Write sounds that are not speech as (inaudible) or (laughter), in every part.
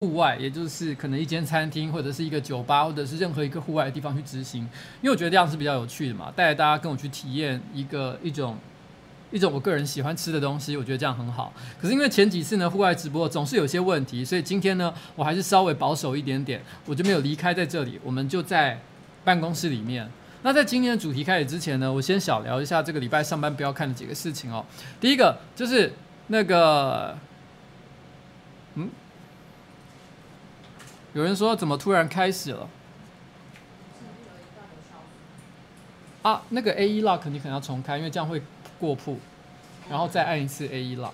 户外，也就是可能一间餐厅或者是一个酒吧，或者是任何一个户外的地方去执行，因为我觉得这样是比较有趣的嘛，带着大家跟我去体验一个一种一种我个人喜欢吃的东西，我觉得这样很好。可是因为前几次呢，户外直播总是有些问题，所以今天呢，我还是稍微保守一点点，我就没有离开在这里，我们就在办公室里面。那在今天的主题开始之前呢，我先小聊一下这个礼拜上班不要看的几个事情哦。第一个就是那个，有人说怎么突然开始了？啊，那个 AE Lock 你可能要重开，因为这样会过曝，然后再按一次 AE Lock。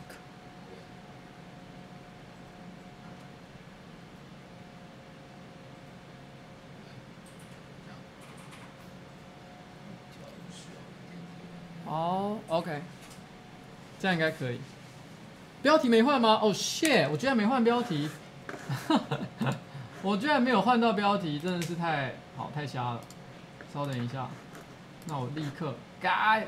哦，OK，这样应该可以。标题没换吗？哦，oh shit，我居然没换标题。我居然没有换到标题，真的是太好太瞎了。稍等一下，那我立刻改。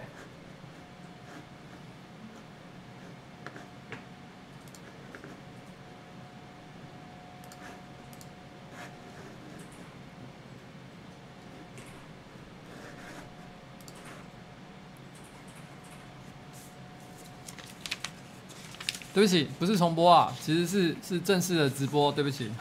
对不起，不是重播啊，其实是是正式的直播，对不起。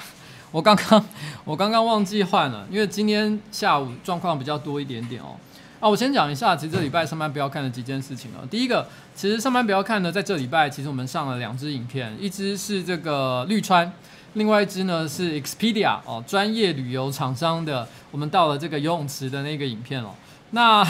我刚刚 (laughs) 我刚刚忘记换了，因为今天下午状况比较多一点点哦。啊，我先讲一下，其实这礼拜上班不要看的几件事情哦。第一个，其实上班不要看呢，在这礼拜其实我们上了两支影片，一支是这个绿川，另外一支呢是 Expedia 哦，专业旅游厂商的，我们到了这个游泳池的那个影片哦。那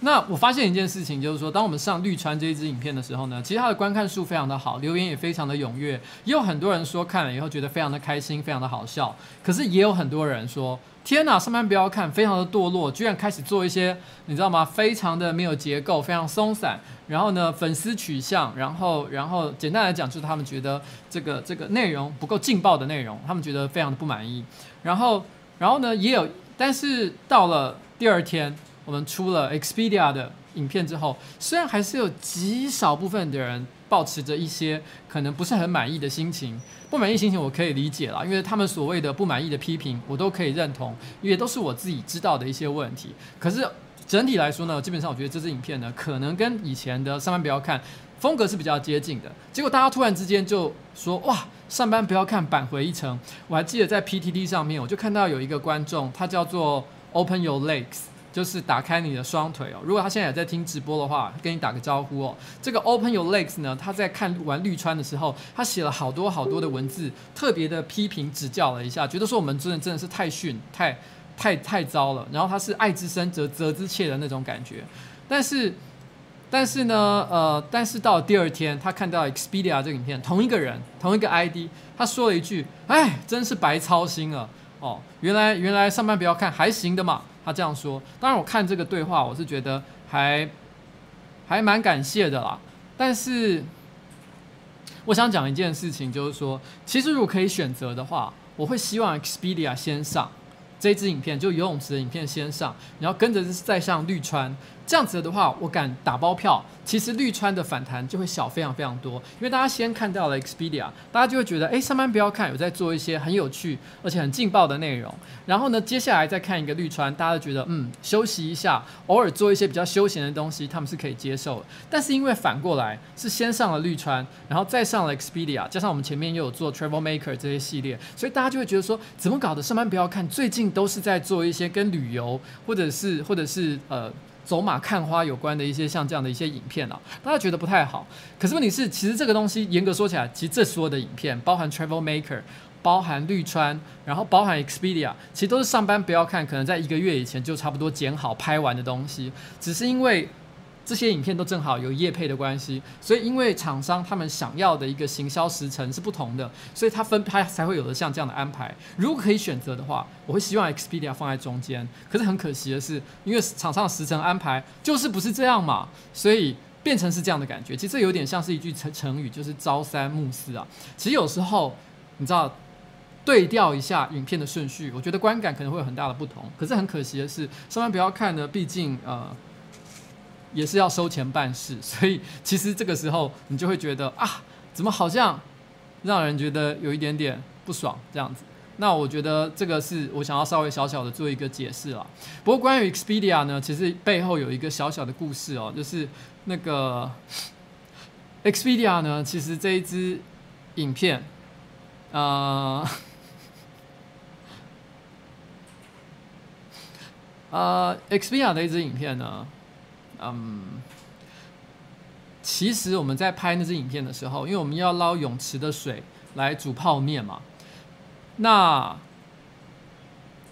那我发现一件事情，就是说，当我们上绿川这一支影片的时候呢，其实它的观看数非常的好，留言也非常的踊跃，也有很多人说看了以后觉得非常的开心，非常的好笑。可是也有很多人说，天哪，上班不要看，非常的堕落，居然开始做一些，你知道吗？非常的没有结构，非常松散。然后呢，粉丝取向，然后然后简单来讲，就是他们觉得这个这个内容不够劲爆的内容，他们觉得非常的不满意。然后然后呢，也有，但是到了第二天。我们出了 Expedia 的影片之后，虽然还是有极少部分的人抱持着一些可能不是很满意的心情，不满意心情我可以理解啦，因为他们所谓的不满意的批评，我都可以认同，因为都是我自己知道的一些问题。可是整体来说呢，基本上我觉得这支影片呢，可能跟以前的上班不要看风格是比较接近的。结果大家突然之间就说哇，上班不要看板回一城。我还记得在 PTT 上面，我就看到有一个观众，他叫做 Open Your Legs。就是打开你的双腿哦。如果他现在也在听直播的话，跟你打个招呼哦。这个 Open Your Legs 呢，他在看完绿川的时候，他写了好多好多的文字，特别的批评指教了一下，觉得说我们真的真的是太逊、太太太糟了。然后他是爱之深责责之切的那种感觉。但是但是呢，呃，但是到了第二天，他看到 Expedia 这个影片，同一个人，同一个 ID，他说了一句：“哎，真是白操心了哦，原来原来上班不要看，还行的嘛。”他这样说，当然我看这个对话，我是觉得还还蛮感谢的啦。但是我想讲一件事情，就是说，其实如果可以选择的话，我会希望 Expedia 先上这支影片，就游泳池的影片先上，然后跟着再上绿川。这样子的话，我敢打包票，其实绿川的反弹就会小非常非常多，因为大家先看到了 Expedia，大家就会觉得，哎，上班不要看，有在做一些很有趣而且很劲爆的内容。然后呢，接下来再看一个绿川，大家就觉得，嗯，休息一下，偶尔做一些比较休闲的东西，他们是可以接受的。但是因为反过来是先上了绿川，然后再上了 Expedia，加上我们前面又有做 Travel Maker 这些系列，所以大家就会觉得说，怎么搞的？上班不要看，最近都是在做一些跟旅游或者是或者是呃。走马看花有关的一些像这样的一些影片啊，大家觉得不太好。可是问题是，其实这个东西严格说起来，其实这所有的影片，包含 Travel Maker，包含绿川，然后包含 Expedia，其实都是上班不要看，可能在一个月以前就差不多剪好拍完的东西，只是因为。这些影片都正好有业配的关系，所以因为厂商他们想要的一个行销时程是不同的，所以他分拍才会有的像这样的安排。如果可以选择的话，我会希望 Expedia 放在中间。可是很可惜的是，因为厂商的时程安排就是不是这样嘛，所以变成是这样的感觉。其实这有点像是一句成成语，就是朝三暮四啊。其实有时候你知道对调一下影片的顺序，我觉得观感可能会有很大的不同。可是很可惜的是，上班不要看呢，毕竟呃。也是要收钱办事，(laughs) 所以其实这个时候你就会觉得啊，怎么好像让人觉得有一点点不爽这样子。那我觉得这个是我想要稍微小小的做一个解释了。不过关于 Expedia 呢，其实背后有一个小小的故事哦，就是那个 Expedia 呢，其实这一支影片，呃，(laughs) 呃，Expedia 的一支影片呢，嗯，其实我们在拍那支影片的时候，因为我们要捞泳池的水来煮泡面嘛。那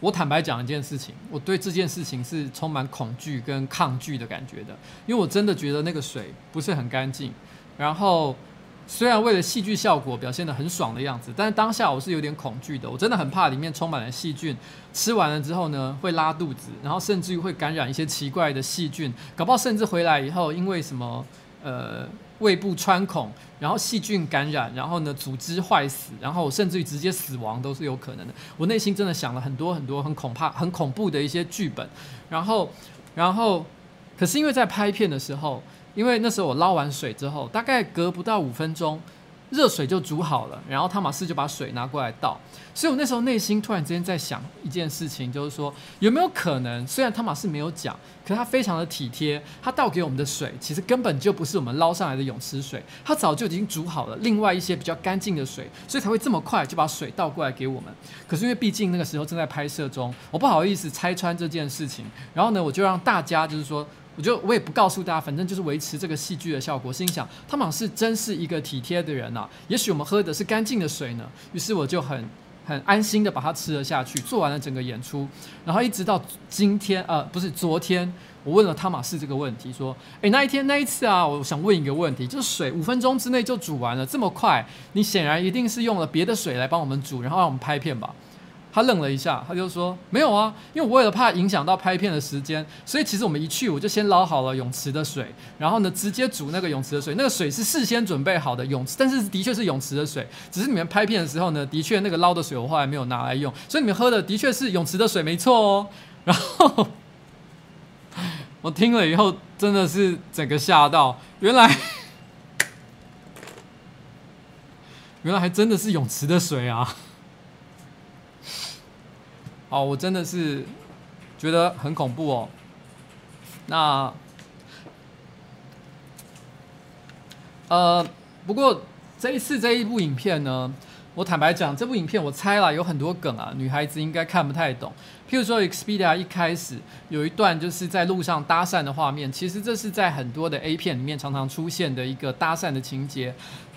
我坦白讲一件事情，我对这件事情是充满恐惧跟抗拒的感觉的，因为我真的觉得那个水不是很干净。然后虽然为了戏剧效果表现得很爽的样子，但是当下我是有点恐惧的。我真的很怕里面充满了细菌，吃完了之后呢会拉肚子，然后甚至于会感染一些奇怪的细菌，搞不好甚至回来以后因为什么呃。胃部穿孔，然后细菌感染，然后呢组织坏死，然后甚至于直接死亡都是有可能的。我内心真的想了很多很多很恐怕、很恐怖的一些剧本，然后，然后，可是因为在拍片的时候，因为那时候我捞完水之后，大概隔不到五分钟。热水就煮好了，然后汤马士就把水拿过来倒，所以我那时候内心突然之间在想一件事情，就是说有没有可能，虽然汤马士没有讲，可是他非常的体贴，他倒给我们的水其实根本就不是我们捞上来的泳池水，他早就已经煮好了另外一些比较干净的水，所以才会这么快就把水倒过来给我们。可是因为毕竟那个时候正在拍摄中，我不好意思拆穿这件事情，然后呢，我就让大家就是说。我就我也不告诉大家，反正就是维持这个戏剧的效果。心想，汤玛士真是一个体贴的人呐、也许我们喝的是干净的水呢。于是我就很很安心的把它吃了下去，做完了整个演出。然后一直到今天，呃，不是昨天，我问了汤玛士这个问题，说，诶，那一天那一次啊，我想问一个问题，就是水五分钟之内就煮完了，这么快，你显然一定是用了别的水来帮我们煮，然后让我们拍片吧。他愣了一下，他就说：“没有啊，因为我为了怕影响到拍片的时间，所以其实我们一去我就先捞好了泳池的水，然后呢直接煮那个泳池的水。那个水是事先准备好的泳池，但是的确是泳池的水，只是你们拍片的时候呢，的确那个捞的水我后来没有拿来用，所以你们喝的的确是泳池的水，没错哦。然后我听了以后真的是整个吓到，原来 (laughs) 原来还真的是泳池的水啊！”哦，我真的是觉得很恐怖哦。那，呃，不过这一次这一部影片呢，我坦白讲，这部影片我猜了有很多梗啊，女孩子应该看不太懂。譬如说，Expedia 一开始有一段就是在路上搭讪的画面，其实这是在很多的 A 片里面常常出现的一个搭讪的情节。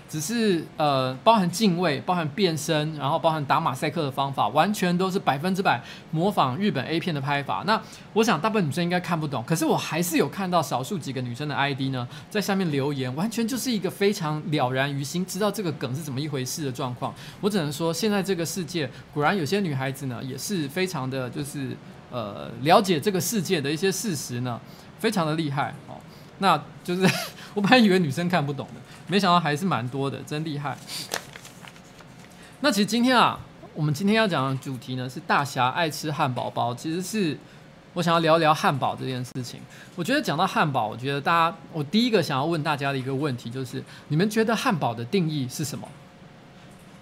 只是呃，包含敬畏，包含变身，然后包含打马赛克的方法，完全都是百分之百模仿日本 A 片的拍法。那我想大部分女生应该看不懂，可是我还是有看到少数几个女生的 ID 呢，在下面留言，完全就是一个非常了然于心，知道这个梗是怎么一回事的状况。我只能说，现在这个世界果然有些女孩子呢，也是非常的就是呃了解这个世界的一些事实呢，非常的厉害哦。那就是 (laughs) 我本来以为女生看不懂的。没想到还是蛮多的，真厉害。那其实今天啊，我们今天要讲的主题呢是大侠爱吃汉堡包。其实是我想要聊聊汉堡这件事情。我觉得讲到汉堡，我觉得大家，我第一个想要问大家的一个问题就是：你们觉得汉堡的定义是什么？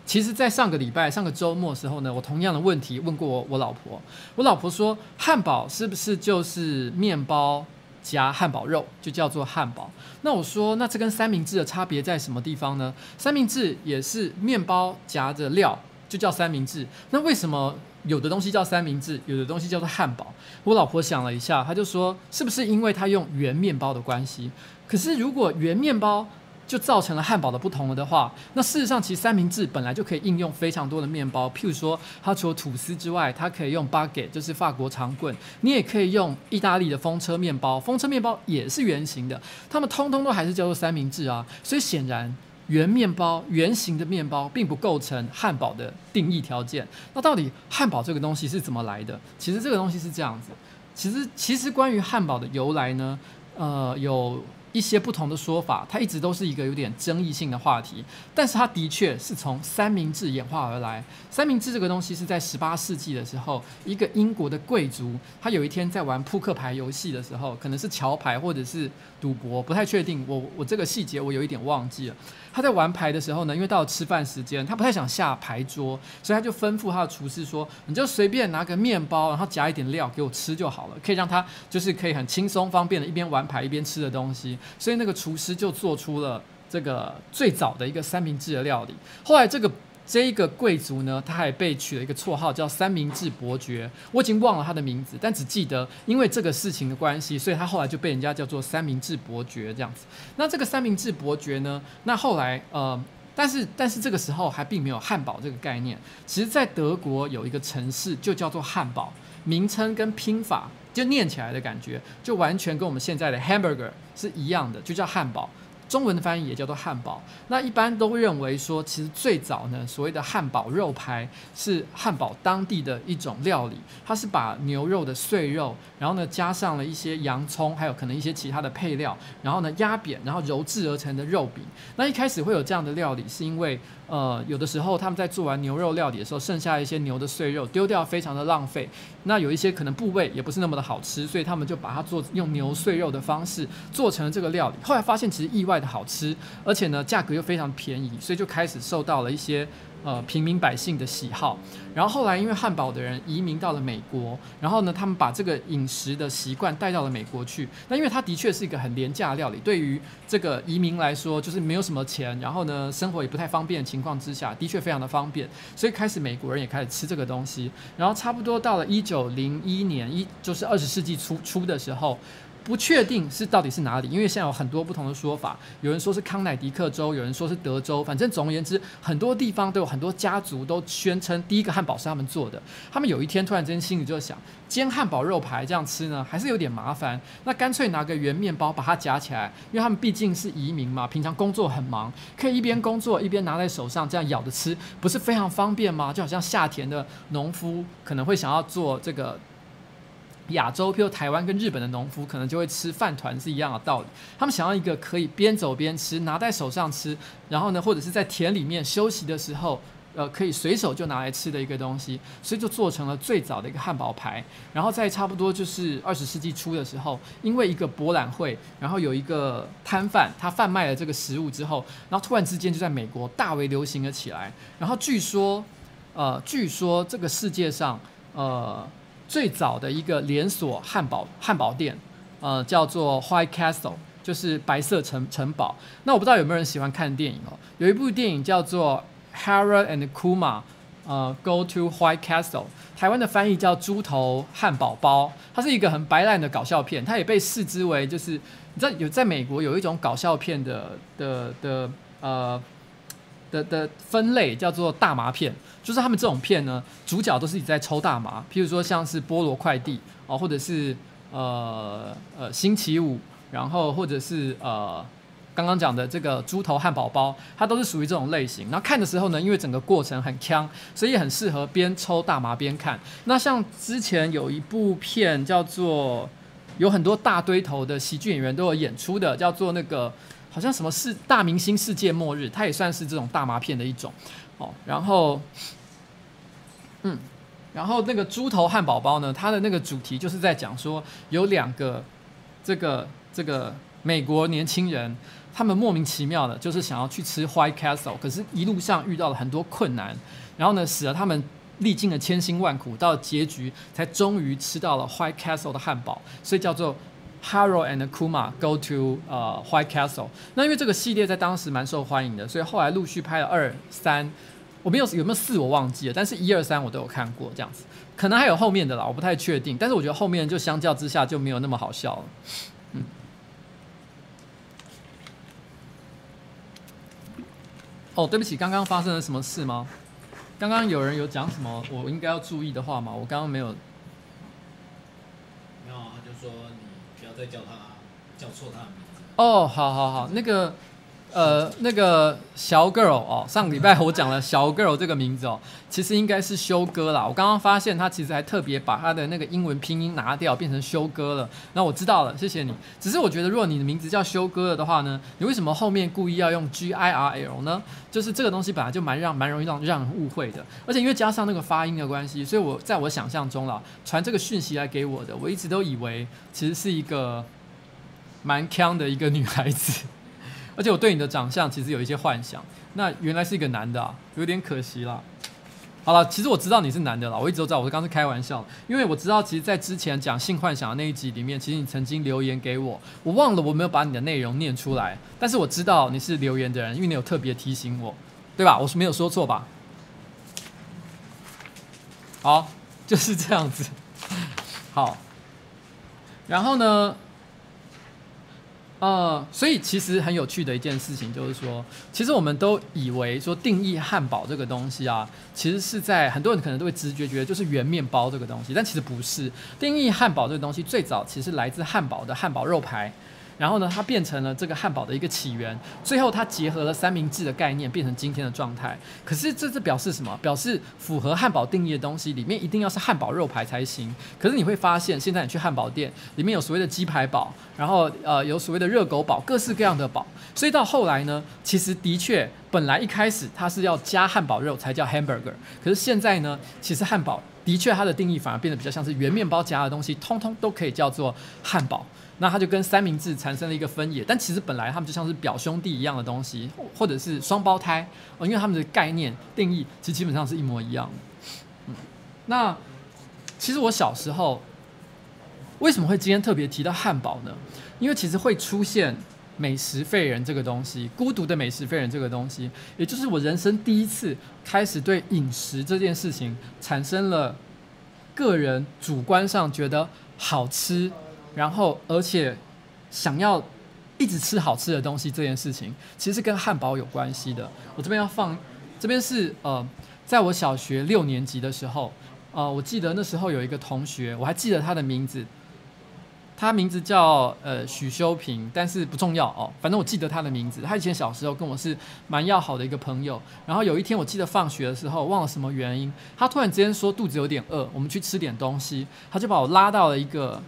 其实，在上个礼拜、上个周末时候呢，我同样的问题问过我我老婆。我老婆说，汉堡是不是就是面包？加汉堡肉就叫做汉堡。那我说，那这跟三明治的差别在什么地方呢？三明治也是面包夹着料，就叫三明治。那为什么有的东西叫三明治，有的东西叫做汉堡？我老婆想了一下，她就说，是不是因为它用圆面包的关系？可是如果圆面包，就造成了汉堡的不同了的话，那事实上其实三明治本来就可以应用非常多的面包，譬如说它除了吐司之外，它可以用 baguette，就是法国长棍，你也可以用意大利的风车面包，风车面包也是圆形的，它们通通都还是叫做三明治啊。所以显然圆面包、圆形的面包并不构成汉堡的定义条件。那到底汉堡这个东西是怎么来的？其实这个东西是这样子，其实其实关于汉堡的由来呢，呃有。一些不同的说法，它一直都是一个有点争议性的话题。但是它的确是从三明治演化而来。三明治这个东西是在十八世纪的时候，一个英国的贵族，他有一天在玩扑克牌游戏的时候，可能是桥牌或者是赌博，不太确定。我我这个细节我有一点忘记了。他在玩牌的时候呢，因为到了吃饭时间，他不太想下牌桌，所以他就吩咐他的厨师说：“你就随便拿个面包，然后夹一点料给我吃就好了，可以让他就是可以很轻松方便的一边玩牌一边吃的东西。”所以那个厨师就做出了这个最早的一个三明治的料理。后来这个这一个贵族呢，他还被取了一个绰号叫三明治伯爵。我已经忘了他的名字，但只记得因为这个事情的关系，所以他后来就被人家叫做三明治伯爵这样子。那这个三明治伯爵呢，那后来呃，但是但是这个时候还并没有汉堡这个概念。其实，在德国有一个城市就叫做汉堡，名称跟拼法。就念起来的感觉，就完全跟我们现在的 hamburger 是一样的，就叫汉堡。中文的翻译也叫做汉堡。那一般都认为说，其实最早呢，所谓的汉堡肉排是汉堡当地的一种料理。它是把牛肉的碎肉，然后呢加上了一些洋葱，还有可能一些其他的配料，然后呢压扁，然后揉制而成的肉饼。那一开始会有这样的料理，是因为呃有的时候他们在做完牛肉料理的时候，剩下一些牛的碎肉丢掉，非常的浪费。那有一些可能部位也不是那么的好吃，所以他们就把它做用牛碎肉的方式做成了这个料理。后来发现其实意外的好吃，而且呢价格又非常便宜，所以就开始受到了一些呃平民百姓的喜好。然后后来因为汉堡的人移民到了美国，然后呢他们把这个饮食的习惯带到了美国去。那因为它的确是一个很廉价的料理，对于这个移民来说就是没有什么钱，然后呢生活也不太方便的情况之下，的确非常的方便，所以开始美国人也开始吃这个东西。然后差不多到了一九零一年一就是二十世纪初初的时候。不确定是到底是哪里，因为现在有很多不同的说法。有人说是康乃狄克州，有人说是德州，反正总而言之，很多地方都有很多家族都宣称第一个汉堡是他们做的。他们有一天突然间心里就想，煎汉堡肉排这样吃呢，还是有点麻烦。那干脆拿个圆面包把它夹起来，因为他们毕竟是移民嘛，平常工作很忙，可以一边工作一边拿在手上这样咬着吃，不是非常方便吗？就好像下田的农夫可能会想要做这个。亚洲，譬如台湾跟日本的农夫，可能就会吃饭团是一样的道理。他们想要一个可以边走边吃，拿在手上吃，然后呢，或者是在田里面休息的时候，呃，可以随手就拿来吃的一个东西，所以就做成了最早的一个汉堡排。然后在差不多就是二十世纪初的时候，因为一个博览会，然后有一个摊贩他贩卖了这个食物之后，然后突然之间就在美国大为流行了起来。然后据说，呃，据说这个世界上，呃。最早的一个连锁汉堡汉堡店，呃，叫做 White Castle，就是白色城城堡。那我不知道有没有人喜欢看电影哦？有一部电影叫做 Harold and Kumar，呃，Go to White Castle，台湾的翻译叫《猪头汉堡包》。它是一个很白烂的搞笑片，它也被视之为就是你知道有在美国有一种搞笑片的的的呃。的的分类叫做大麻片，就是他们这种片呢，主角都是你在抽大麻，譬如说像是菠萝快递哦，或者是呃呃星期五，然后或者是呃刚刚讲的这个猪头汉堡包，它都是属于这种类型。那看的时候呢，因为整个过程很呛，所以很适合边抽大麻边看。那像之前有一部片叫做有很多大堆头的喜剧演员都有演出的，叫做那个。好像什么世大明星世界末日，它也算是这种大麻片的一种哦。然后，嗯，然后那个猪头汉堡包呢，它的那个主题就是在讲说，有两个这个这个美国年轻人，他们莫名其妙的，就是想要去吃 White Castle，可是一路上遇到了很多困难，然后呢，使得他们历尽了千辛万苦，到结局才终于吃到了 White Castle 的汉堡，所以叫做。Harold and Kumar go to 呃、uh, White Castle。那因为这个系列在当时蛮受欢迎的，所以后来陆续拍了二三，我没有有没有四我忘记了，但是一二三我都有看过这样子，可能还有后面的啦，我不太确定。但是我觉得后面就相较之下就没有那么好笑了。嗯。哦，对不起，刚刚发生了什么事吗？刚刚有人有讲什么我应该要注意的话吗？我刚刚没有。再叫他叫错他的名字。哦，好好好，那个呃，那个小 girl 哦，上礼拜我讲了小 (laughs) girl 这个名字哦，其实应该是修哥啦。我刚刚发现他其实还特别把他的那个英文拼音拿掉，变成修哥了。那我知道了，谢谢你。只是我觉得，如果你的名字叫修哥了的话呢，你为什么后面故意要用 G I R L 呢？就是这个东西本来就蛮让蛮容易让让人误会的，而且因为加上那个发音的关系，所以我在我想象中啦，传这个讯息来给我的，我一直都以为其实是一个蛮锵的一个女孩子。而且我对你的长相其实有一些幻想，那原来是一个男的啊，有点可惜啦。好了，其实我知道你是男的了，我一直都知道，我刚刚是开玩笑，因为我知道，其实，在之前讲性幻想的那一集里面，其实你曾经留言给我，我忘了我没有把你的内容念出来，但是我知道你是留言的人，因为你有特别提醒我，对吧？我是没有说错吧？好，就是这样子。好，然后呢？呃，所以其实很有趣的一件事情就是说，其实我们都以为说定义汉堡这个东西啊，其实是在很多人可能都会直觉觉得就是圆面包这个东西，但其实不是。定义汉堡这个东西最早其实来自汉堡的汉堡肉排。然后呢，它变成了这个汉堡的一个起源。最后，它结合了三明治的概念，变成今天的状态。可是，这是表示什么？表示符合汉堡定义的东西里面一定要是汉堡肉排才行。可是你会发现，现在你去汉堡店，里面有所谓的鸡排堡，然后呃有所谓的热狗堡，各式各样的堡。所以到后来呢，其实的确本来一开始它是要加汉堡肉才叫 hamburger。可是现在呢，其实汉堡的确它的定义反而变得比较像是圆面包夹的东西，通通都可以叫做汉堡。那它就跟三明治产生了一个分野，但其实本来他们就像是表兄弟一样的东西，或者是双胞胎，因为他们的概念定义其实基本上是一模一样的。嗯，那其实我小时候为什么会今天特别提到汉堡呢？因为其实会出现美食废人这个东西，孤独的美食废人这个东西，也就是我人生第一次开始对饮食这件事情产生了个人主观上觉得好吃。然后，而且想要一直吃好吃的东西这件事情，其实是跟汉堡有关系的。我这边要放，这边是呃，在我小学六年级的时候，呃，我记得那时候有一个同学，我还记得他的名字，他名字叫呃许修平，但是不重要哦，反正我记得他的名字。他以前小时候跟我是蛮要好的一个朋友。然后有一天，我记得放学的时候，忘了什么原因，他突然之间说肚子有点饿，我们去吃点东西，他就把我拉到了一个。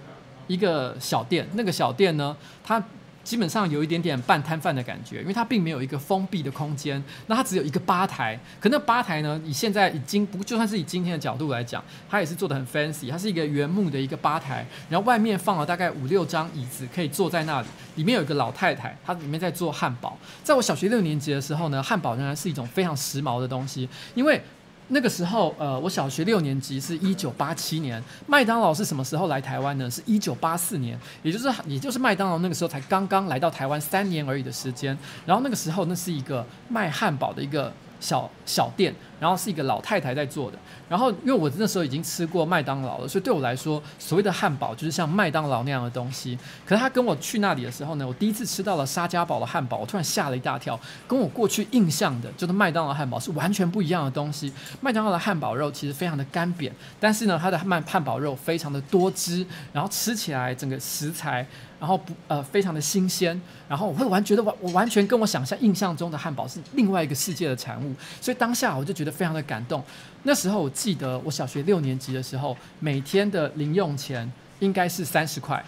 一个小店，那个小店呢，它基本上有一点点半摊贩的感觉，因为它并没有一个封闭的空间，那它只有一个吧台。可那吧台呢，以现在已经不就算是以今天的角度来讲，它也是做得很 fancy，它是一个原木的一个吧台，然后外面放了大概五六张椅子，可以坐在那里。里面有一个老太太，她里面在做汉堡。在我小学六年级的时候呢，汉堡仍然是一种非常时髦的东西，因为。那个时候，呃，我小学六年级是一九八七年，麦当劳是什么时候来台湾呢？是一九八四年，也就是也就是麦当劳那个时候才刚刚来到台湾三年而已的时间。然后那个时候，那是一个卖汉堡的一个小小店，然后是一个老太太在做的。然后，因为我那时候已经吃过麦当劳了，所以对我来说，所谓的汉堡就是像麦当劳那样的东西。可是他跟我去那里的时候呢，我第一次吃到了沙家堡的汉堡，我突然吓了一大跳，跟我过去印象的就是麦当劳汉堡是完全不一样的东西。麦当劳的汉堡肉其实非常的干瘪，但是呢，它的麦汉堡肉非常的多汁，然后吃起来整个食材。然后不呃非常的新鲜，然后我会完觉得完我完全跟我想象印象中的汉堡是另外一个世界的产物，所以当下我就觉得非常的感动。那时候我记得我小学六年级的时候，每天的零用钱应该是三十块，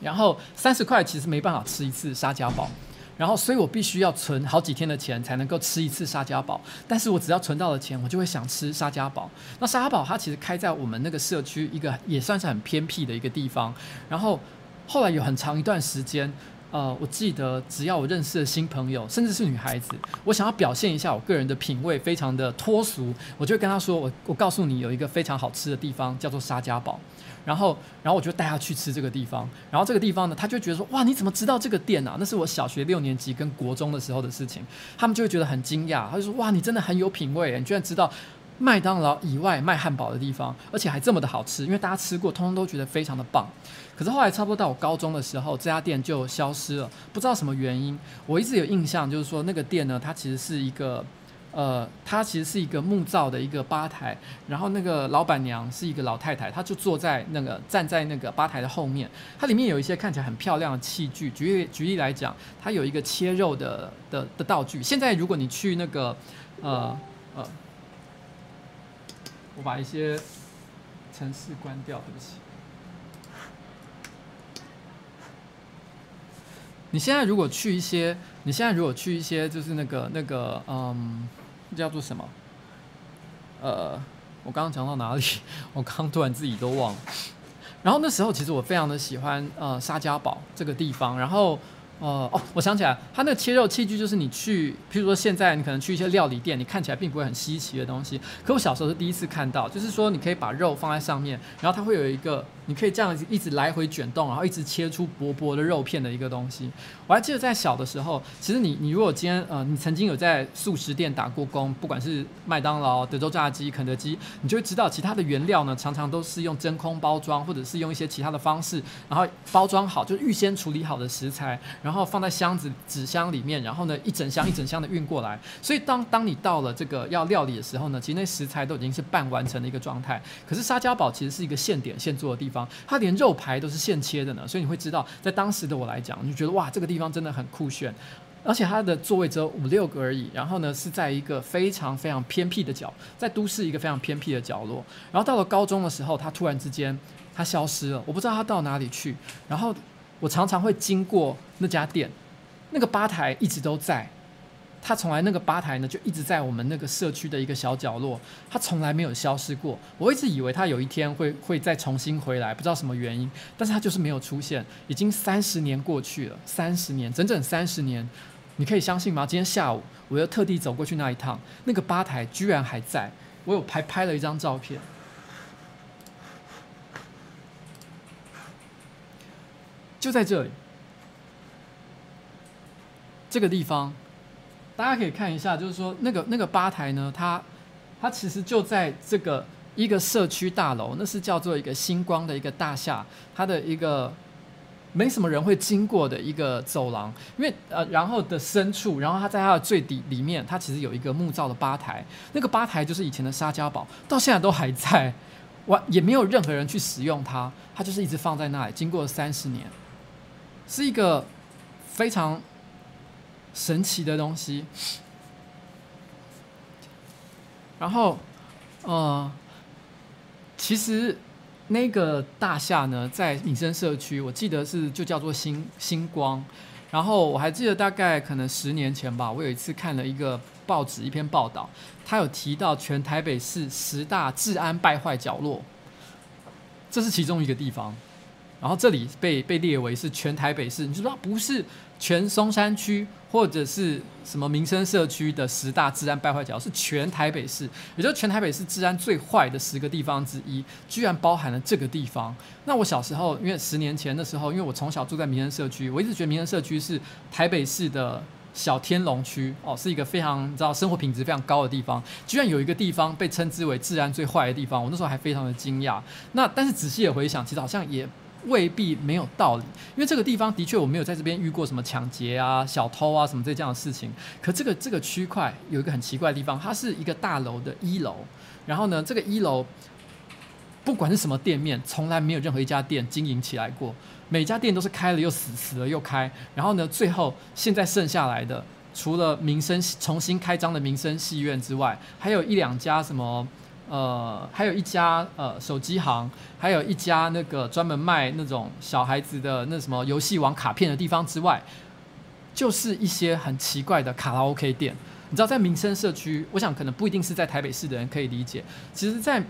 然后三十块其实没办法吃一次沙家堡，然后所以我必须要存好几天的钱才能够吃一次沙家堡，但是我只要存到了钱，我就会想吃沙家堡。那沙家堡它其实开在我们那个社区一个也算是很偏僻的一个地方，然后。后来有很长一段时间，呃，我记得只要我认识的新朋友，甚至是女孩子，我想要表现一下我个人的品味非常的脱俗，我就会跟她说：“我我告诉你，有一个非常好吃的地方叫做沙家堡。”然后，然后我就带她去吃这个地方。然后这个地方呢，她就觉得说：“哇，你怎么知道这个店啊？那是我小学六年级跟国中的时候的事情。”他们就会觉得很惊讶，他就说：“哇，你真的很有品味，你居然知道。”麦当劳以外卖汉堡的地方，而且还这么的好吃，因为大家吃过，通通都觉得非常的棒。可是后来差不多到我高中的时候，这家店就消失了，不知道什么原因。我一直有印象，就是说那个店呢，它其实是一个呃，它其实是一个木造的一个吧台，然后那个老板娘是一个老太太，她就坐在那个站在那个吧台的后面，它里面有一些看起来很漂亮的器具。举例举例来讲，它有一个切肉的的的道具。现在如果你去那个呃呃，我把一些城市关掉，对不起。你现在如果去一些，你现在如果去一些，就是那个那个嗯。叫做什么？呃，我刚刚讲到哪里？(laughs) 我刚突然自己都忘了。然后那时候其实我非常的喜欢呃沙家堡这个地方，然后。呃哦，我想起来，它那个切肉器具就是你去，譬如说现在你可能去一些料理店，你看起来并不会很稀奇的东西。可我小时候是第一次看到，就是说你可以把肉放在上面，然后它会有一个，你可以这样子一直来回卷动，然后一直切出薄薄的肉片的一个东西。我还记得在小的时候，其实你你如果今天呃你曾经有在速食店打过工，不管是麦当劳、德州炸鸡、肯德基，你就会知道其他的原料呢常常都是用真空包装，或者是用一些其他的方式，然后包装好，就是预先处理好的食材，然后放在箱子纸箱里面，然后呢，一整箱一整箱的运过来。所以当当你到了这个要料理的时候呢，其实那食材都已经是半完成的一个状态。可是沙家堡其实是一个现点现做的地方，它连肉排都是现切的呢。所以你会知道，在当时的我来讲，你就觉得哇，这个地方真的很酷炫。而且它的座位只有五六个而已，然后呢是在一个非常非常偏僻的角，在都市一个非常偏僻的角落。然后到了高中的时候，它突然之间它消失了，我不知道它到哪里去。然后我常常会经过那家店。那个吧台一直都在，他从来那个吧台呢就一直在我们那个社区的一个小角落，他从来没有消失过。我一直以为他有一天会会再重新回来，不知道什么原因，但是他就是没有出现。已经三十年过去了，三十年，整整三十年，你可以相信吗？今天下午我又特地走过去那一趟，那个吧台居然还在，我有拍拍了一张照片，就在这里。这个地方，大家可以看一下，就是说那个那个吧台呢，它它其实就在这个一个社区大楼，那是叫做一个星光的一个大厦，它的一个没什么人会经过的一个走廊，因为呃，然后的深处，然后它在它的最底里面，它其实有一个木造的吧台，那个吧台就是以前的沙家堡，到现在都还在，完也没有任何人去使用它，它就是一直放在那里，经过了三十年，是一个非常。神奇的东西，然后，呃，其实那个大厦呢，在民生社区，我记得是就叫做星星光。然后我还记得大概可能十年前吧，我有一次看了一个报纸一篇报道，他有提到全台北市十大治安败坏角落，这是其中一个地方。然后这里被被列为是全台北市，你知道不是全松山区或者是什么民生社区的十大治安败坏角，是全台北市，也就是全台北市治安最坏的十个地方之一，居然包含了这个地方。那我小时候，因为十年前的时候，因为我从小住在民生社区，我一直觉得民生社区是台北市的小天龙区哦，是一个非常你知道生活品质非常高的地方，居然有一个地方被称之为治安最坏的地方，我那时候还非常的惊讶。那但是仔细的回想，其实好像也。未必没有道理，因为这个地方的确我没有在这边遇过什么抢劫啊、小偷啊什么这这样的事情。可这个这个区块有一个很奇怪的地方，它是一个大楼的一楼，然后呢，这个一楼不管是什么店面，从来没有任何一家店经营起来过，每家店都是开了又死，死了又开。然后呢，最后现在剩下来的，除了民生重新开张的民生戏院之外，还有一两家什么。呃，还有一家呃手机行，还有一家那个专门卖那种小孩子的那什么游戏王卡片的地方之外，就是一些很奇怪的卡拉 OK 店。你知道，在民生社区，我想可能不一定是在台北市的人可以理解。其实，在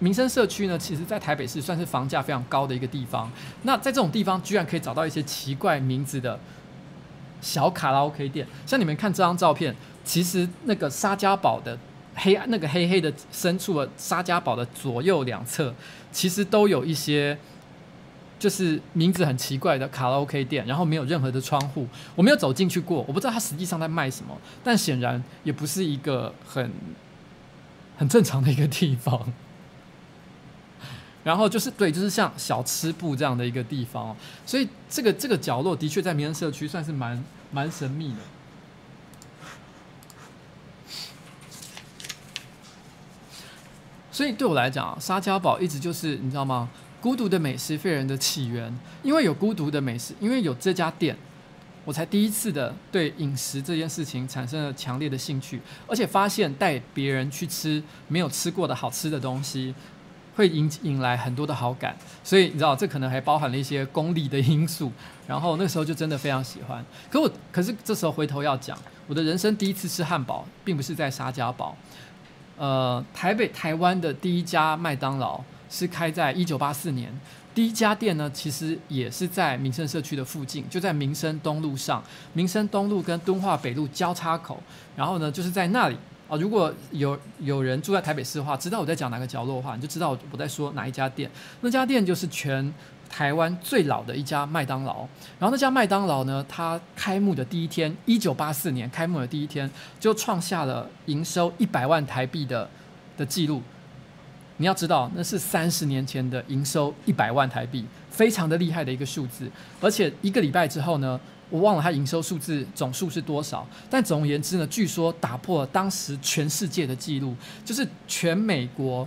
民生社区呢，其实在台北市算是房价非常高的一个地方。那在这种地方，居然可以找到一些奇怪名字的小卡拉 OK 店。像你们看这张照片，其实那个沙家堡的。黑那个黑黑的深处的沙家堡的左右两侧，其实都有一些，就是名字很奇怪的卡拉 OK 店，然后没有任何的窗户，我没有走进去过，我不知道它实际上在卖什么，但显然也不是一个很很正常的一个地方。然后就是对，就是像小吃部这样的一个地方，所以这个这个角落的确在民安社区算是蛮蛮神秘的。所以对我来讲啊，沙家堡一直就是你知道吗？孤独的美食废人的起源，因为有孤独的美食，因为有这家店，我才第一次的对饮食这件事情产生了强烈的兴趣，而且发现带别人去吃没有吃过的好吃的东西。会引引来很多的好感，所以你知道这可能还包含了一些功利的因素。然后那时候就真的非常喜欢。可我可是这时候回头要讲，我的人生第一次吃汉堡，并不是在沙家堡。呃，台北台湾的第一家麦当劳是开在一九八四年，第一家店呢其实也是在民生社区的附近，就在民生东路上，民生东路跟敦化北路交叉口，然后呢就是在那里。啊，如果有有人住在台北市的话，知道我在讲哪个角落的话，你就知道我在说哪一家店。那家店就是全台湾最老的一家麦当劳。然后那家麦当劳呢，它开幕的第一天，一九八四年开幕的第一天，就创下了营收一百万台币的的记录。你要知道，那是三十年前的营收一百万台币，非常的厉害的一个数字。而且一个礼拜之后呢，我忘了它营收数字总数是多少，但总而言之呢，据说打破了当时全世界的记录，就是全美国、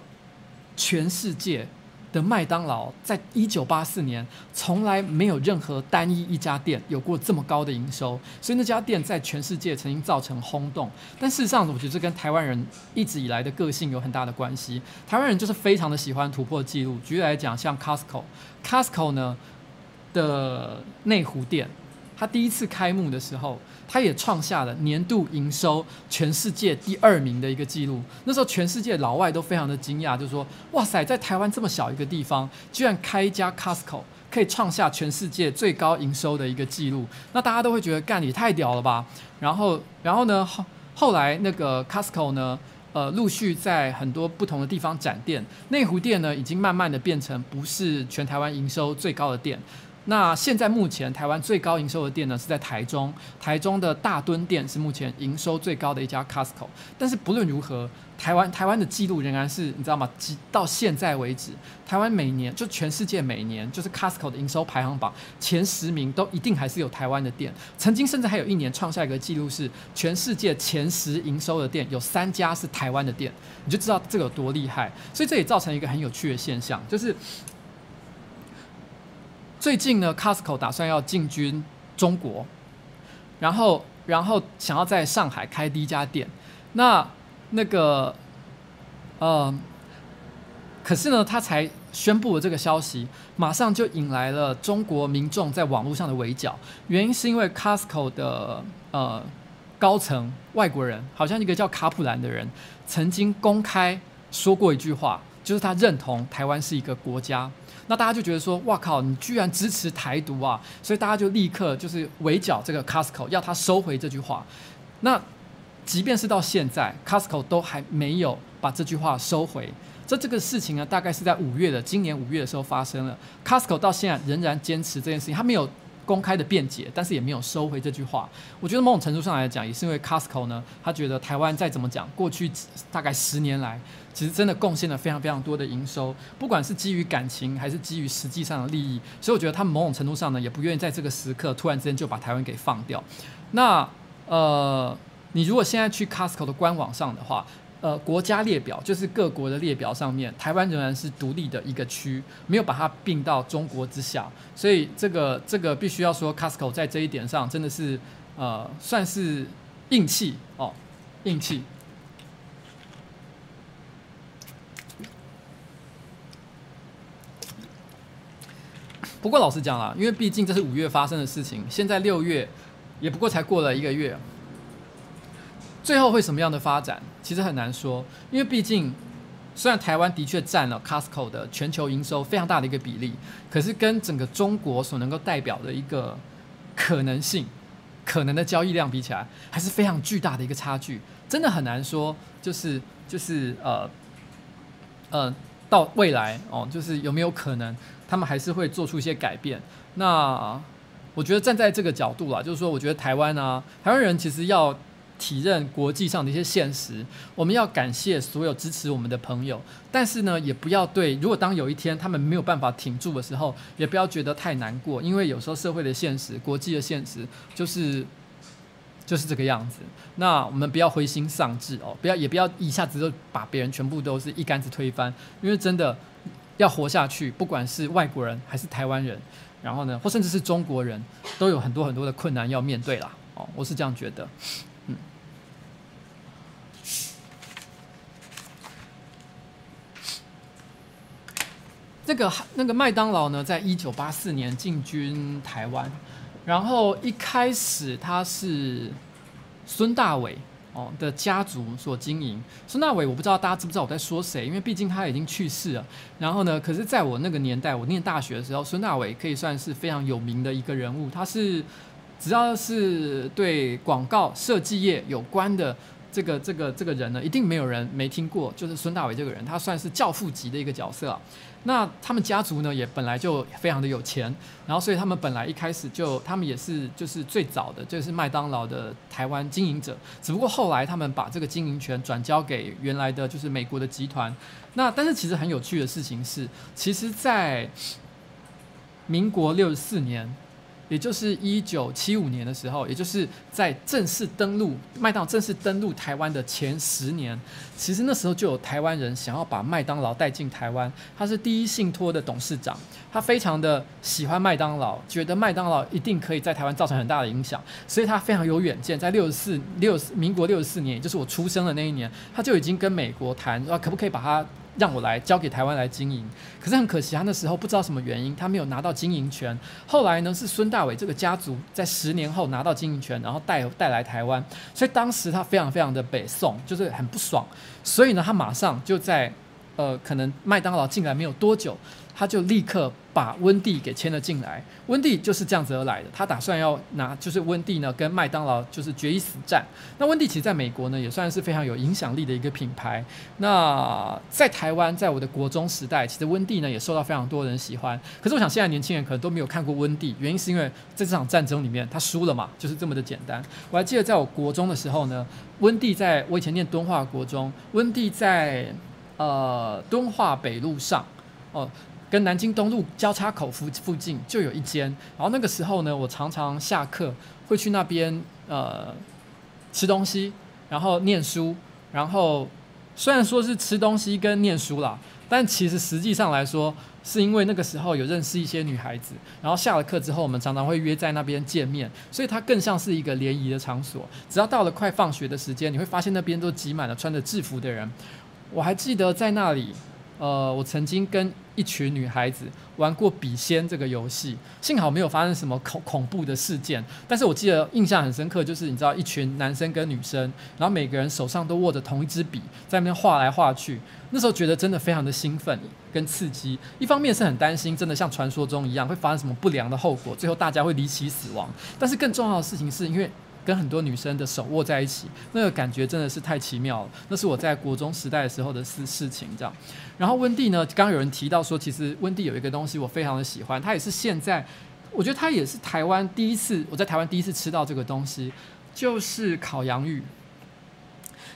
全世界的麦当劳，在一九八四年从来没有任何单一一家店有过这么高的营收，所以那家店在全世界曾经造成轰动。但事实上，我觉得这跟台湾人一直以来的个性有很大的关系。台湾人就是非常的喜欢突破记录。举例来讲，像 Costco，Costco 呢的内湖店。它第一次开幕的时候，他也创下了年度营收全世界第二名的一个记录。那时候全世界老外都非常的惊讶，就说：“哇塞，在台湾这么小一个地方，居然开一家 Costco，可以创下全世界最高营收的一个记录。”那大家都会觉得干你太屌了吧？然后，然后呢，后后来那个 Costco 呢，呃，陆续在很多不同的地方展店。内湖店呢，已经慢慢的变成不是全台湾营收最高的店。那现在目前台湾最高营收的店呢，是在台中，台中的大墩店是目前营收最高的一家 Costco。但是不论如何，台湾台湾的记录仍然是你知道吗？到现在为止，台湾每年就全世界每年就是 Costco 的营收排行榜前十名都一定还是有台湾的店。曾经甚至还有一年创下一个记录是全世界前十营收的店有三家是台湾的店，你就知道这个有多厉害。所以这也造成一个很有趣的现象，就是。最近呢，Costco 打算要进军中国，然后，然后想要在上海开第一家店。那那个，呃，可是呢，他才宣布了这个消息，马上就引来了中国民众在网络上的围剿。原因是因为 Costco 的呃高层外国人，好像一个叫卡普兰的人，曾经公开说过一句话，就是他认同台湾是一个国家。那大家就觉得说，哇靠，你居然支持台独啊！所以大家就立刻就是围剿这个 Costco，要他收回这句话。那即便是到现在，Costco 都还没有把这句话收回。这这个事情呢，大概是在五月的今年五月的时候发生了。Costco 到现在仍然坚持这件事情，他没有。公开的辩解，但是也没有收回这句话。我觉得某种程度上来讲，也是因为 Costco 呢，他觉得台湾再怎么讲，过去大概十年来，其实真的贡献了非常非常多的营收，不管是基于感情还是基于实际上的利益。所以我觉得他们某种程度上呢，也不愿意在这个时刻突然之间就把台湾给放掉。那呃，你如果现在去 Costco 的官网上的话，呃，国家列表就是各国的列表上面，台湾仍然是独立的一个区，没有把它并到中国之下，所以这个这个必须要说，Costco 在这一点上真的是呃算是硬气哦，硬气。不过老实讲啦，因为毕竟这是五月发生的事情，现在六月也不过才过了一个月。最后会什么样的发展，其实很难说，因为毕竟，虽然台湾的确占了 Costco 的全球营收非常大的一个比例，可是跟整个中国所能够代表的一个可能性、可能的交易量比起来，还是非常巨大的一个差距，真的很难说，就是就是呃呃，到未来哦，就是有没有可能他们还是会做出一些改变？那我觉得站在这个角度啦，就是说，我觉得台湾啊，台湾人其实要。体认国际上的一些现实，我们要感谢所有支持我们的朋友，但是呢，也不要对，如果当有一天他们没有办法挺住的时候，也不要觉得太难过，因为有时候社会的现实、国际的现实，就是就是这个样子。那我们不要灰心丧志哦，不要也不要一下子就把别人全部都是一竿子推翻，因为真的要活下去，不管是外国人还是台湾人，然后呢，或甚至是中国人，都有很多很多的困难要面对啦。哦，我是这样觉得。嗯，这个那个麦当劳呢，在一九八四年进军台湾，然后一开始他是孙大伟。哦的家族所经营，孙大伟。我不知道大家知不知道我在说谁，因为毕竟他已经去世了。然后呢，可是在我那个年代，我念大学的时候，孙大伟。可以算是非常有名的一个人物。他是只要是对广告设计业有关的这个这个这个人呢，一定没有人没听过，就是孙大伟。这个人，他算是教父级的一个角色。那他们家族呢，也本来就非常的有钱，然后所以他们本来一开始就，他们也是就是最早的就是麦当劳的台湾经营者，只不过后来他们把这个经营权转交给原来的就是美国的集团。那但是其实很有趣的事情是，其实，在民国六十四年。也就是一九七五年的时候，也就是在正式登陆麦当劳正式登陆台湾的前十年，其实那时候就有台湾人想要把麦当劳带进台湾。他是第一信托的董事长，他非常的喜欢麦当劳，觉得麦当劳一定可以在台湾造成很大的影响，所以他非常有远见。在六十四六民国六十四年，也就是我出生的那一年，他就已经跟美国谈，说可不可以把它。让我来交给台湾来经营，可是很可惜，他那时候不知道什么原因，他没有拿到经营权。后来呢，是孙大伟这个家族在十年后拿到经营权，然后带带来台湾，所以当时他非常非常的北宋，就是很不爽，所以呢，他马上就在呃，可能麦当劳进来没有多久。他就立刻把温蒂给签了进来，温蒂就是这样子而来的。他打算要拿，就是温蒂呢跟麦当劳就是决一死战。那温蒂其实在美国呢也算是非常有影响力的一个品牌。那在台湾，在我的国中时代，其实温蒂呢也受到非常多人喜欢。可是我想现在年轻人可能都没有看过温蒂，原因是因为在这场战争里面他输了嘛，就是这么的简单。我还记得在我国中的时候呢，温蒂在我以前念敦化国中，温蒂在呃敦化北路上哦。跟南京东路交叉口附附近就有一间，然后那个时候呢，我常常下课会去那边呃吃东西，然后念书，然后虽然说是吃东西跟念书啦，但其实实际上来说，是因为那个时候有认识一些女孩子，然后下了课之后，我们常常会约在那边见面，所以它更像是一个联谊的场所。只要到了快放学的时间，你会发现那边都挤满了穿着制服的人。我还记得在那里。呃，我曾经跟一群女孩子玩过笔仙这个游戏，幸好没有发生什么恐恐怖的事件。但是我记得印象很深刻，就是你知道，一群男生跟女生，然后每个人手上都握着同一支笔，在那边画来画去。那时候觉得真的非常的兴奋跟刺激。一方面是很担心，真的像传说中一样会发生什么不良的后果，最后大家会离奇死亡。但是更重要的事情是因为。跟很多女生的手握在一起，那个感觉真的是太奇妙了。那是我在国中时代的时候的事事情，这样。然后温蒂呢，刚有人提到说，其实温蒂有一个东西我非常的喜欢，它也是现在，我觉得它也是台湾第一次，我在台湾第一次吃到这个东西，就是烤洋芋。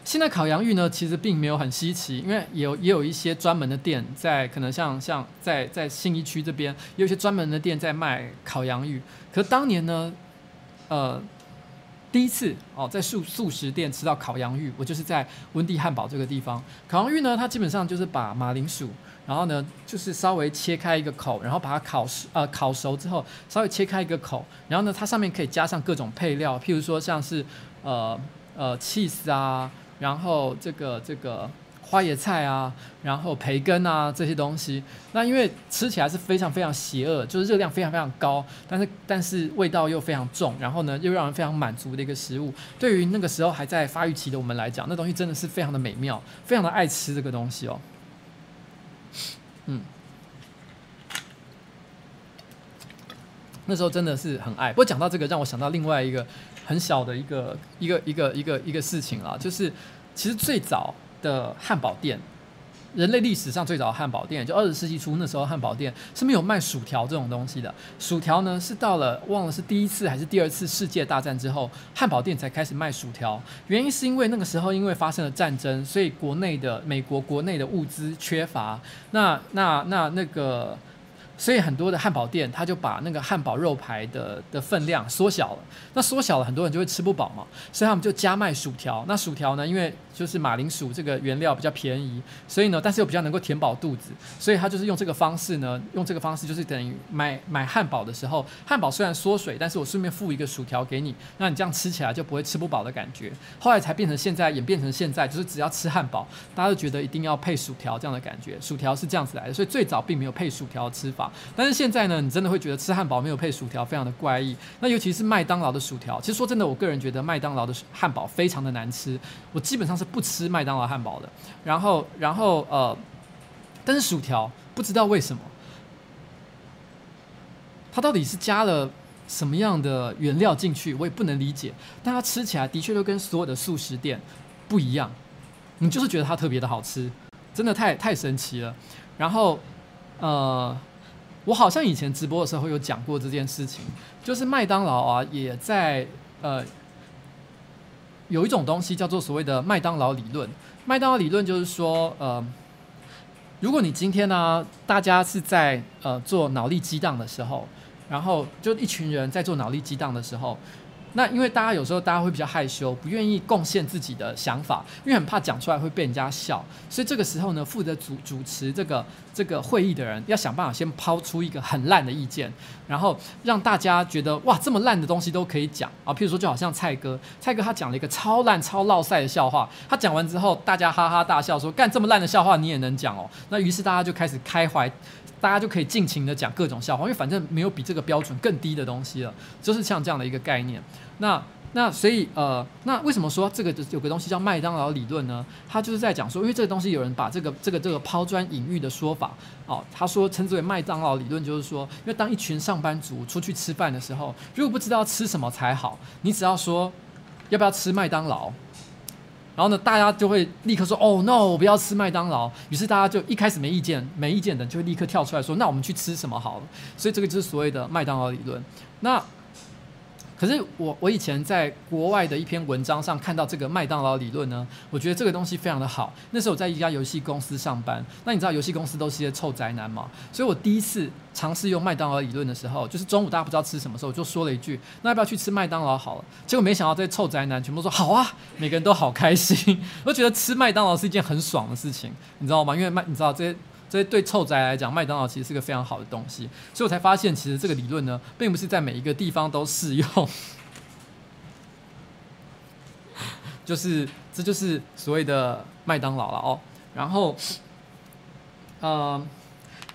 现在烤洋芋呢，其实并没有很稀奇，因为也有也有一些专门的店在，可能像像在在信义区这边，有一些专门的店在卖烤洋芋。可当年呢，呃。第一次哦，在素素食店吃到烤洋芋，我就是在温蒂汉堡这个地方。烤洋芋呢，它基本上就是把马铃薯，然后呢，就是稍微切开一个口，然后把它烤熟，呃，烤熟之后稍微切开一个口，然后呢，它上面可以加上各种配料，譬如说像是呃呃 cheese 啊，然后这个这个。花椰菜啊，然后培根啊这些东西，那因为吃起来是非常非常邪恶，就是热量非常非常高，但是但是味道又非常重，然后呢又让人非常满足的一个食物。对于那个时候还在发育期的我们来讲，那东西真的是非常的美妙，非常的爱吃这个东西哦。嗯，那时候真的是很爱。不过讲到这个，让我想到另外一个很小的一个一个一个一个一个事情啊，就是其实最早。的汉堡店，人类历史上最早的汉堡店，就二十世纪初那时候，汉堡店是没有卖薯条这种东西的。薯条呢，是到了忘了是第一次还是第二次世界大战之后，汉堡店才开始卖薯条。原因是因为那个时候因为发生了战争，所以国内的美国国内的物资缺乏。那那那那个。所以很多的汉堡店，他就把那个汉堡肉排的的分量缩小了。那缩小了，很多人就会吃不饱嘛，所以他们就加卖薯条。那薯条呢，因为就是马铃薯这个原料比较便宜，所以呢，但是又比较能够填饱肚子，所以他就是用这个方式呢，用这个方式就是等于买买汉堡的时候，汉堡虽然缩水，但是我顺便附一个薯条给你，那你这样吃起来就不会吃不饱的感觉。后来才变成现在演变成现在，就是只要吃汉堡，大家都觉得一定要配薯条这样的感觉，薯条是这样子来的，所以最早并没有配薯条的吃法，但是现在呢，你真的会觉得吃汉堡没有配薯条非常的怪异。那尤其是麦当劳的薯条，其实说真的，我个人觉得麦当劳的汉堡非常的难吃，我基本上是不吃麦当劳汉堡的。然后，然后呃，但是薯条不知道为什么，它到底是加了什么样的原料进去，我也不能理解。但它吃起来的确都跟所有的速食店不一样，你就是觉得它特别的好吃，真的太太神奇了。然后，呃，我好像以前直播的时候有讲过这件事情，就是麦当劳啊，也在呃有一种东西叫做所谓的麦当劳理论。麦当劳理论就是说，呃，如果你今天呢，大家是在呃做脑力激荡的时候，然后就一群人在做脑力激荡的时候。那因为大家有时候大家会比较害羞，不愿意贡献自己的想法，因为很怕讲出来会被人家笑，所以这个时候呢，负责主主持这个这个会议的人要想办法先抛出一个很烂的意见，然后让大家觉得哇，这么烂的东西都可以讲啊。譬如说，就好像蔡哥，蔡哥他讲了一个超烂超落赛的笑话，他讲完之后，大家哈哈大笑说，干这么烂的笑话你也能讲哦？那于是大家就开始开怀。大家就可以尽情的讲各种笑话，因为反正没有比这个标准更低的东西了，就是像这样的一个概念。那那所以呃，那为什么说这个有个东西叫麦当劳理论呢？他就是在讲说，因为这个东西有人把这个这个这个抛砖引玉的说法哦，他说称之为麦当劳理论，就是说，因为当一群上班族出去吃饭的时候，如果不知道吃什么才好，你只要说要不要吃麦当劳。然后呢，大家就会立刻说：“哦，no，我不要吃麦当劳。”于是大家就一开始没意见，没意见的就会立刻跳出来说：“那我们去吃什么好了？”所以这个就是所谓的麦当劳理论。那。可是我我以前在国外的一篇文章上看到这个麦当劳理论呢，我觉得这个东西非常的好。那时候我在一家游戏公司上班，那你知道游戏公司都是些臭宅男嘛，所以我第一次尝试用麦当劳理论的时候，就是中午大家不知道吃什么时候，我就说了一句：“那要不要去吃麦当劳好了？”结果没想到这些臭宅男全部都说：“好啊！”每个人都好开心，我觉得吃麦当劳是一件很爽的事情，你知道吗？因为麦你知道这些。所以对臭宅来讲，麦当劳其实是个非常好的东西，所以我才发现，其实这个理论呢，并不是在每一个地方都适用，(laughs) 就是这就是所谓的麦当劳了哦。然后，呃，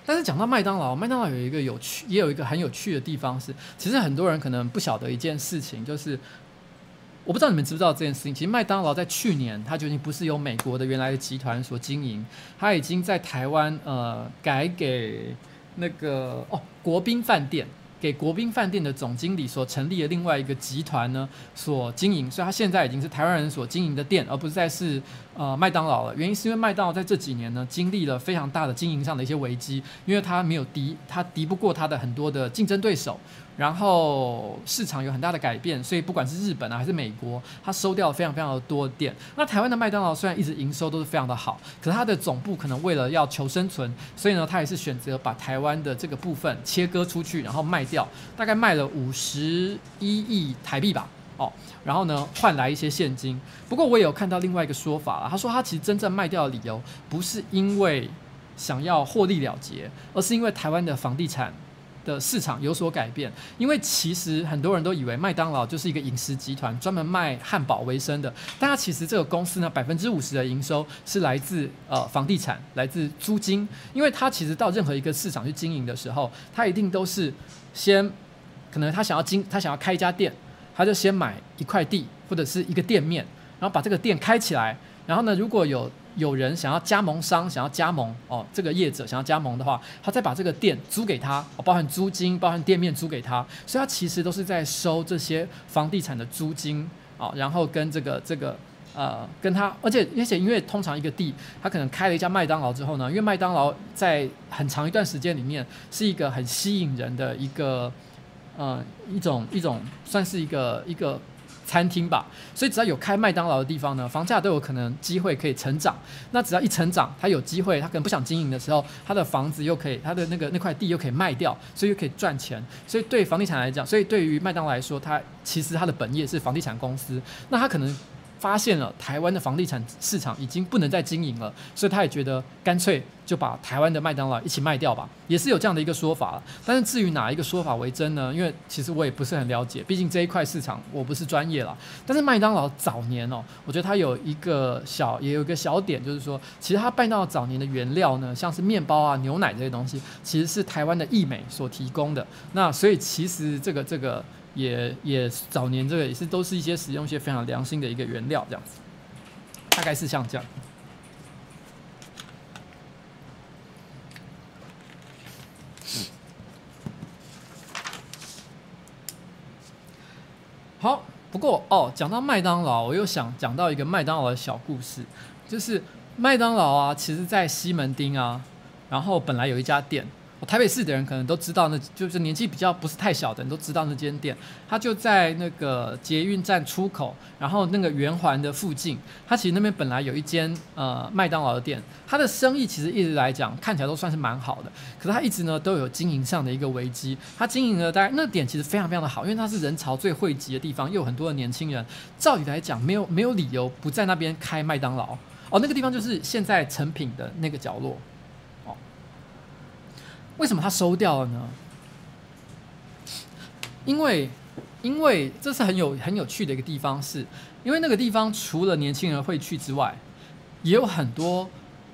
但是讲到麦当劳，麦当劳有一个有趣，也有一个很有趣的地方是，其实很多人可能不晓得一件事情，就是。我不知道你们知不知道这件事情。其实麦当劳在去年，它就已经不是由美国的原来的集团所经营，它已经在台湾呃改给那个哦国宾饭店，给国宾饭店的总经理所成立的另外一个集团呢所经营，所以它现在已经是台湾人所经营的店，而不是再是呃麦当劳了。原因是因为麦当劳在这几年呢经历了非常大的经营上的一些危机，因为它没有敌，它敌不过它的很多的竞争对手。然后市场有很大的改变，所以不管是日本啊还是美国，它收掉了非常非常的多店。那台湾的麦当劳虽然一直营收都是非常的好，可是它的总部可能为了要求生存，所以呢，它也是选择把台湾的这个部分切割出去，然后卖掉，大概卖了五十一亿台币吧，哦，然后呢换来一些现金。不过我也有看到另外一个说法了，他说他其实真正卖掉的理由不是因为想要获利了结，而是因为台湾的房地产。的市场有所改变，因为其实很多人都以为麦当劳就是一个饮食集团，专门卖汉堡为生的。但它其实这个公司呢，百分之五十的营收是来自呃房地产，来自租金。因为它其实到任何一个市场去经营的时候，它一定都是先可能他想要经他想要开一家店，他就先买一块地或者是一个店面，然后把这个店开起来，然后呢，如果有有人想要加盟商想要加盟哦，这个业者想要加盟的话，他再把这个店租给他，哦，包含租金，包含店面租给他，所以他其实都是在收这些房地产的租金啊，然后跟这个这个呃跟他，而且而且因为通常一个地，他可能开了一家麦当劳之后呢，因为麦当劳在很长一段时间里面是一个很吸引人的一个呃一种一种算是一个一个。餐厅吧。所以只要有开麦当劳的地方呢，房价都有可能机会可以成长。那只要一成长，他有机会，他可能不想经营的时候，他的房子又可以，他的那个那块地又可以卖掉，所以又可以赚钱。所以对房地产来讲，所以对于麦当劳来说，他其实他的本业是房地产公司，那他可能。发现了台湾的房地产市场已经不能再经营了，所以他也觉得干脆就把台湾的麦当劳一起卖掉吧，也是有这样的一个说法。但是至于哪一个说法为真呢？因为其实我也不是很了解，毕竟这一块市场我不是专业啦。但是麦当劳早年哦，我觉得它有一个小，也有一个小点，就是说，其实它麦当劳早年的原料呢，像是面包啊、牛奶这些东西，其实是台湾的义美所提供的。那所以其实这个这个。也也早年这个也是都是一些使用一些非常良心的一个原料这样子，大概是像这样。好，不过哦，讲到麦当劳，我又想讲到一个麦当劳的小故事，就是麦当劳啊，其实在西门町啊，然后本来有一家店。台北市的人可能都知道，那就是年纪比较不是太小的人都知道那间店，它就在那个捷运站出口，然后那个圆环的附近。它其实那边本来有一间呃麦当劳的店，它的生意其实一直来讲看起来都算是蛮好的，可是它一直呢都有经营上的一个危机。它经营的大概那点其实非常非常的好，因为它是人潮最汇集的地方，又有很多的年轻人。照理来讲，没有没有理由不在那边开麦当劳。哦，那个地方就是现在成品的那个角落。为什么他收掉了呢？因为，因为这是很有很有趣的一个地方是，因为那个地方除了年轻人会去之外，也有很多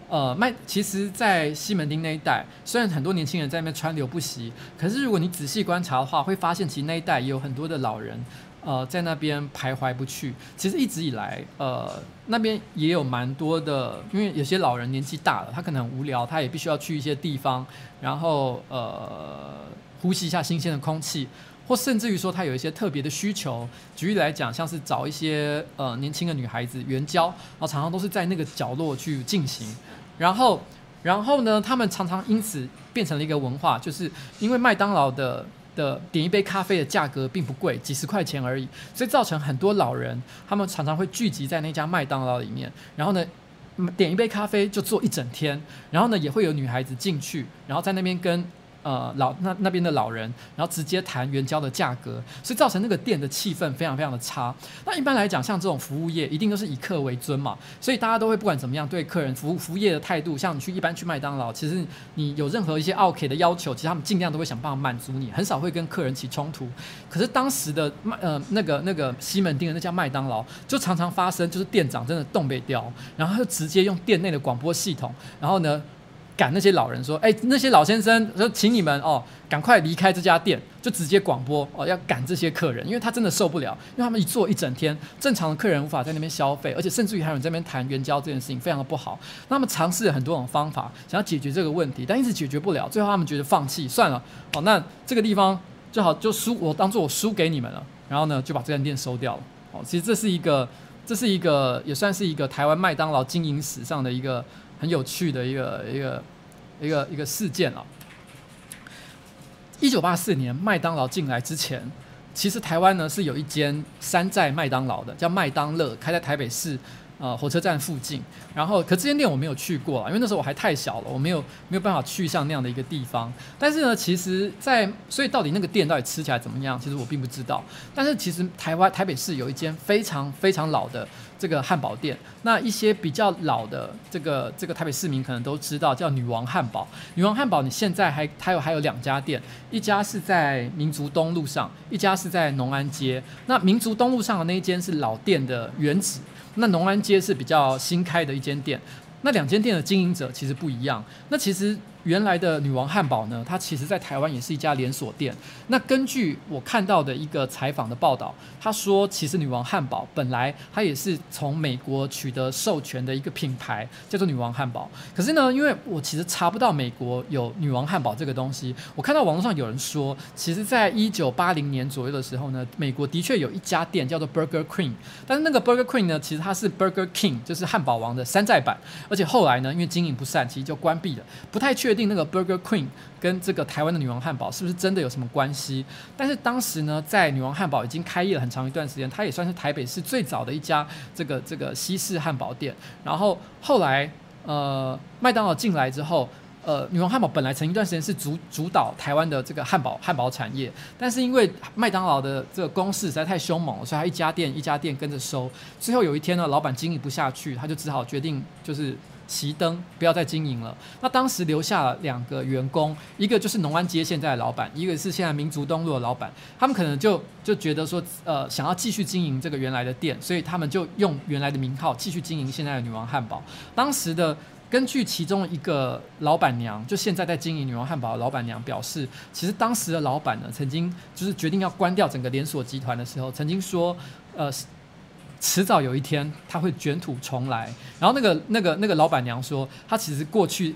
呃卖。其实，在西门町那一带，虽然很多年轻人在那边川流不息，可是如果你仔细观察的话，会发现其实那一带也有很多的老人。呃，在那边徘徊不去。其实一直以来，呃，那边也有蛮多的，因为有些老人年纪大了，他可能很无聊，他也必须要去一些地方，然后呃，呼吸一下新鲜的空气，或甚至于说他有一些特别的需求。举例来讲，像是找一些呃年轻的女孩子援交，然后常常都是在那个角落去进行。然后，然后呢，他们常常因此变成了一个文化，就是因为麦当劳的。的点一杯咖啡的价格并不贵，几十块钱而已，所以造成很多老人他们常常会聚集在那家麦当劳里面，然后呢，点一杯咖啡就坐一整天，然后呢也会有女孩子进去，然后在那边跟。呃，老那那边的老人，然后直接谈援交的价格，所以造成那个店的气氛非常非常的差。那一般来讲，像这种服务业，一定都是以客为尊嘛，所以大家都会不管怎么样对客人服务服务业的态度，像你去一般去麦当劳，其实你有任何一些奥客的要求，其实他们尽量都会想办法满足你，很少会跟客人起冲突。可是当时的麦呃那个那个西门町的那家麦当劳，就常常发生，就是店长真的东北调，然后就直接用店内的广播系统，然后呢。赶那些老人说：“哎，那些老先生说，请你们哦，赶快离开这家店，就直接广播哦，要赶这些客人，因为他真的受不了，因为他们一坐一整天，正常的客人无法在那边消费，而且甚至于还有人在那边谈援交这件事情，非常的不好。那么尝试了很多种方法，想要解决这个问题，但一直解决不了，最后他们觉得放弃算了。哦，那这个地方就好，就输我当做我输给你们了，然后呢，就把这间店收掉了。哦，其实这是一个，这是一个也算是一个台湾麦当劳经营史上的一个。”很有趣的一个一个一个一个事件啊！一九八四年麦当劳进来之前，其实台湾呢是有一间山寨麦当劳的，叫麦当乐，开在台北市。呃，火车站附近，然后可这间店我没有去过啊，因为那时候我还太小了，我没有没有办法去像那样的一个地方。但是呢，其实在，在所以到底那个店到底吃起来怎么样，其实我并不知道。但是其实台湾台北市有一间非常非常老的这个汉堡店，那一些比较老的这个这个台北市民可能都知道，叫女王汉堡。女王汉堡你现在还还有还有两家店，一家是在民族东路上，一家是在农安街。那民族东路上的那一间是老店的原址。那农安街是比较新开的一间店，那两间店的经营者其实不一样。那其实。原来的女王汉堡呢，它其实在台湾也是一家连锁店。那根据我看到的一个采访的报道，他说其实女王汉堡本来它也是从美国取得授权的一个品牌，叫做女王汉堡。可是呢，因为我其实查不到美国有女王汉堡这个东西，我看到网络上有人说，其实在一九八零年左右的时候呢，美国的确有一家店叫做 Burger Queen，但是那个 Burger Queen 呢，其实它是 Burger King，就是汉堡王的山寨版，而且后来呢，因为经营不善，其实就关闭了，不太确。确定那个 Burger Queen 跟这个台湾的女王汉堡是不是真的有什么关系。但是当时呢，在女王汉堡已经开业了很长一段时间，它也算是台北市最早的一家这个这个西式汉堡店。然后后来呃，麦当劳进来之后。呃，女王汉堡本来曾一段时间是主主导台湾的这个汉堡汉堡产业，但是因为麦当劳的这个攻势实在太凶猛了，所以他一家店一家店跟着收。最后有一天呢，老板经营不下去，他就只好决定就是熄灯，不要再经营了。那当时留下了两个员工，一个就是农安街现在的老板，一个是现在民族东路的老板。他们可能就就觉得说，呃，想要继续经营这个原来的店，所以他们就用原来的名号继续经营现在的女王汉堡。当时的。根据其中一个老板娘，就现在在经营女王汉堡的老板娘表示，其实当时的老板呢，曾经就是决定要关掉整个连锁集团的时候，曾经说，呃，迟早有一天他会卷土重来。然后那个那个那个老板娘说，她其实过去。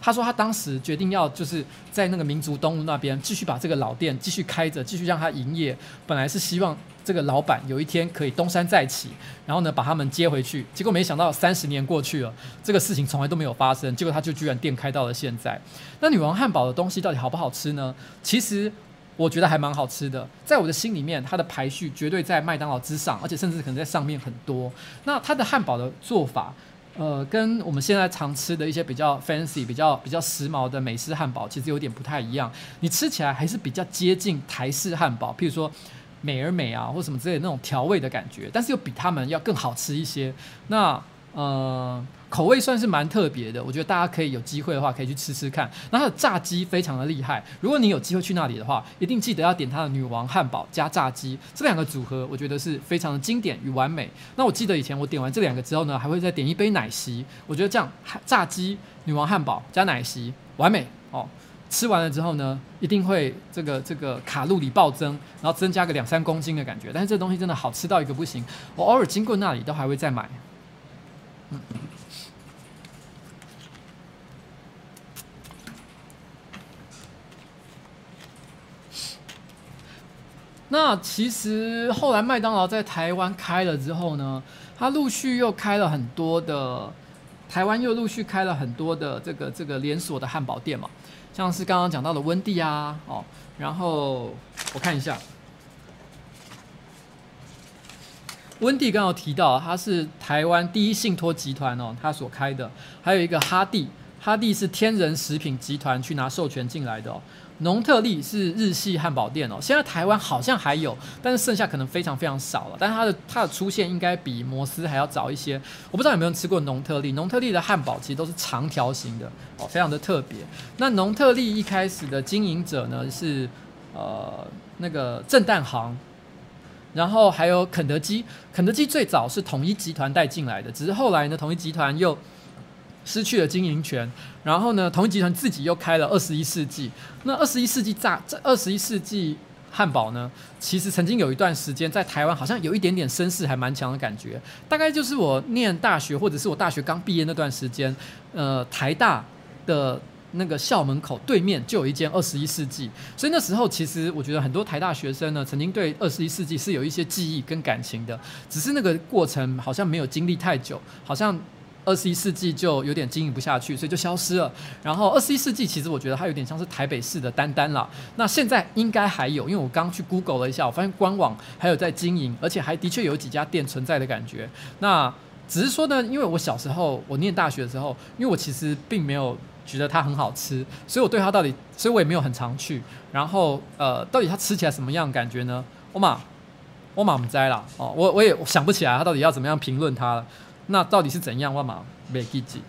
他说他当时决定要就是在那个民族东路那边继续把这个老店继续开着，继续让它营业。本来是希望这个老板有一天可以东山再起，然后呢把他们接回去。结果没想到三十年过去了，这个事情从来都没有发生。结果他就居然店开到了现在。那女王汉堡的东西到底好不好吃呢？其实我觉得还蛮好吃的，在我的心里面，它的排序绝对在麦当劳之上，而且甚至可能在上面很多。那它的汉堡的做法。呃，跟我们现在常吃的一些比较 fancy、比较比较时髦的美式汉堡，其实有点不太一样。你吃起来还是比较接近台式汉堡，譬如说美而美啊，或什么之类的那种调味的感觉，但是又比他们要更好吃一些。那呃。口味算是蛮特别的，我觉得大家可以有机会的话可以去吃吃看。那它的炸鸡非常的厉害，如果你有机会去那里的话，一定记得要点它的女王汉堡加炸鸡，这两个组合我觉得是非常的经典与完美。那我记得以前我点完这两个之后呢，还会再点一杯奶昔，我觉得这样炸鸡女王汉堡加奶昔完美哦。吃完了之后呢，一定会这个这个卡路里暴增，然后增加个两三公斤的感觉。但是这东西真的好吃到一个不行，我偶尔经过那里都还会再买。嗯。那其实后来麦当劳在台湾开了之后呢，它陆续又开了很多的，台湾又陆续开了很多的这个这个连锁的汉堡店嘛，像是刚刚讲到的温蒂啊，哦，然后我看一下，温蒂刚刚提到它是台湾第一信托集团哦，它所开的，还有一个哈蒂，哈蒂是天仁食品集团去拿授权进来的哦。农特利是日系汉堡店哦，现在台湾好像还有，但是剩下可能非常非常少了。但是它的它的出现应该比摩斯还要早一些。我不知道有没有人吃过农特利，农特利的汉堡其实都是长条形的哦，非常的特别。那农特利一开始的经营者呢是呃那个正旦行，然后还有肯德基，肯德基最早是统一集团带进来的，只是后来呢统一集团又失去了经营权，然后呢，统一集团自己又开了二十一世纪。那二十一世纪炸这二十一世纪汉堡呢，其实曾经有一段时间在台湾好像有一点点声势还蛮强的感觉。大概就是我念大学或者是我大学刚毕业那段时间，呃，台大的那个校门口对面就有一间二十一世纪，所以那时候其实我觉得很多台大学生呢，曾经对二十一世纪是有一些记忆跟感情的，只是那个过程好像没有经历太久，好像。二十一世纪就有点经营不下去，所以就消失了。然后二十一世纪其实我觉得它有点像是台北市的丹丹啦。那现在应该还有，因为我刚去 Google 了一下，我发现官网还有在经营，而且还的确有几家店存在的感觉。那只是说呢，因为我小时候我念大学的时候，因为我其实并没有觉得它很好吃，所以我对它到底，所以我也没有很常去。然后呃，到底它吃起来什么样感觉呢？我嘛，我嘛不知啦。哦，我我也想不起来它到底要怎么样评论它了。那到底是怎样？我嘛没记记。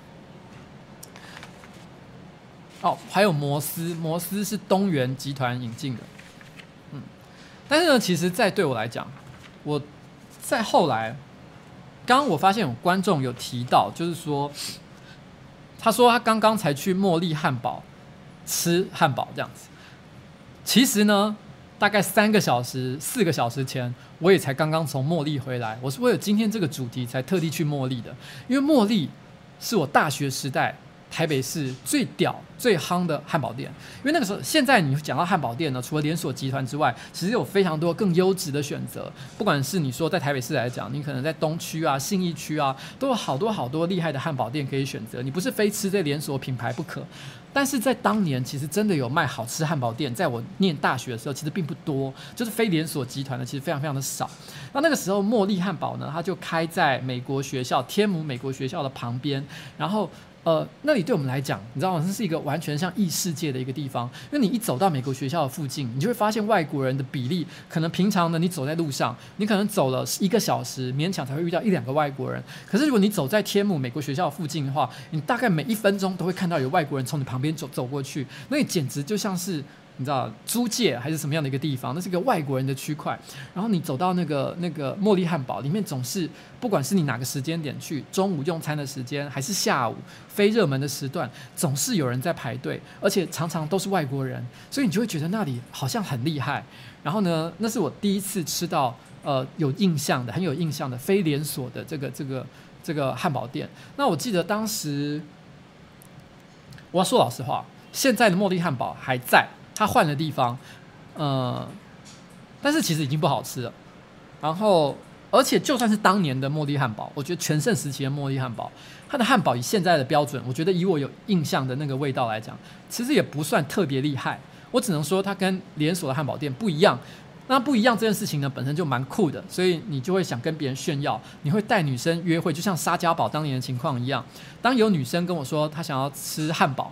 哦，还有摩斯，摩斯是东元集团引进的。嗯，但是呢，其实，在对我来讲，我在后来，刚刚我发现有观众有提到，就是说，他说他刚刚才去茉莉汉堡吃汉堡这样子。其实呢。大概三个小时、四个小时前，我也才刚刚从茉莉回来。我是为了今天这个主题才特地去茉莉的，因为茉莉是我大学时代台北市最屌、最夯的汉堡店，因为那个时候，现在你讲到汉堡店呢，除了连锁集团之外，其实有非常多更优质的选择。不管是你说在台北市来讲，你可能在东区啊、信义区啊，都有好多好多厉害的汉堡店可以选择。你不是非吃这连锁品牌不可。但是在当年，其实真的有卖好吃汉堡店。在我念大学的时候，其实并不多，就是非连锁集团的，其实非常非常的少。那那个时候，茉莉汉堡呢，它就开在美国学校天母美国学校的旁边，然后。呃，那里对我们来讲，你知道吗？这是一个完全像异世界的一个地方。因为你一走到美国学校的附近，你就会发现外国人的比例，可能平常呢，你走在路上，你可能走了一个小时，勉强才会遇到一两个外国人。可是如果你走在天母美国学校附近的话，你大概每一分钟都会看到有外国人从你旁边走走过去，那简直就像是。你知道租界还是什么样的一个地方？那是个外国人的区块。然后你走到那个那个茉莉汉堡里面，总是不管是你哪个时间点去，中午用餐的时间还是下午非热门的时段，总是有人在排队，而且常常都是外国人，所以你就会觉得那里好像很厉害。然后呢，那是我第一次吃到呃有印象的、很有印象的非连锁的这个这个这个汉堡店。那我记得当时，我要说老实话，现在的茉莉汉堡还在。他换了地方，呃，但是其实已经不好吃了。然后，而且就算是当年的茉莉汉堡，我觉得全盛时期的茉莉汉堡，它的汉堡以现在的标准，我觉得以我有印象的那个味道来讲，其实也不算特别厉害。我只能说它跟连锁的汉堡店不一样。那不一样这件事情呢，本身就蛮酷的，所以你就会想跟别人炫耀，你会带女生约会，就像沙家堡当年的情况一样。当有女生跟我说她想要吃汉堡。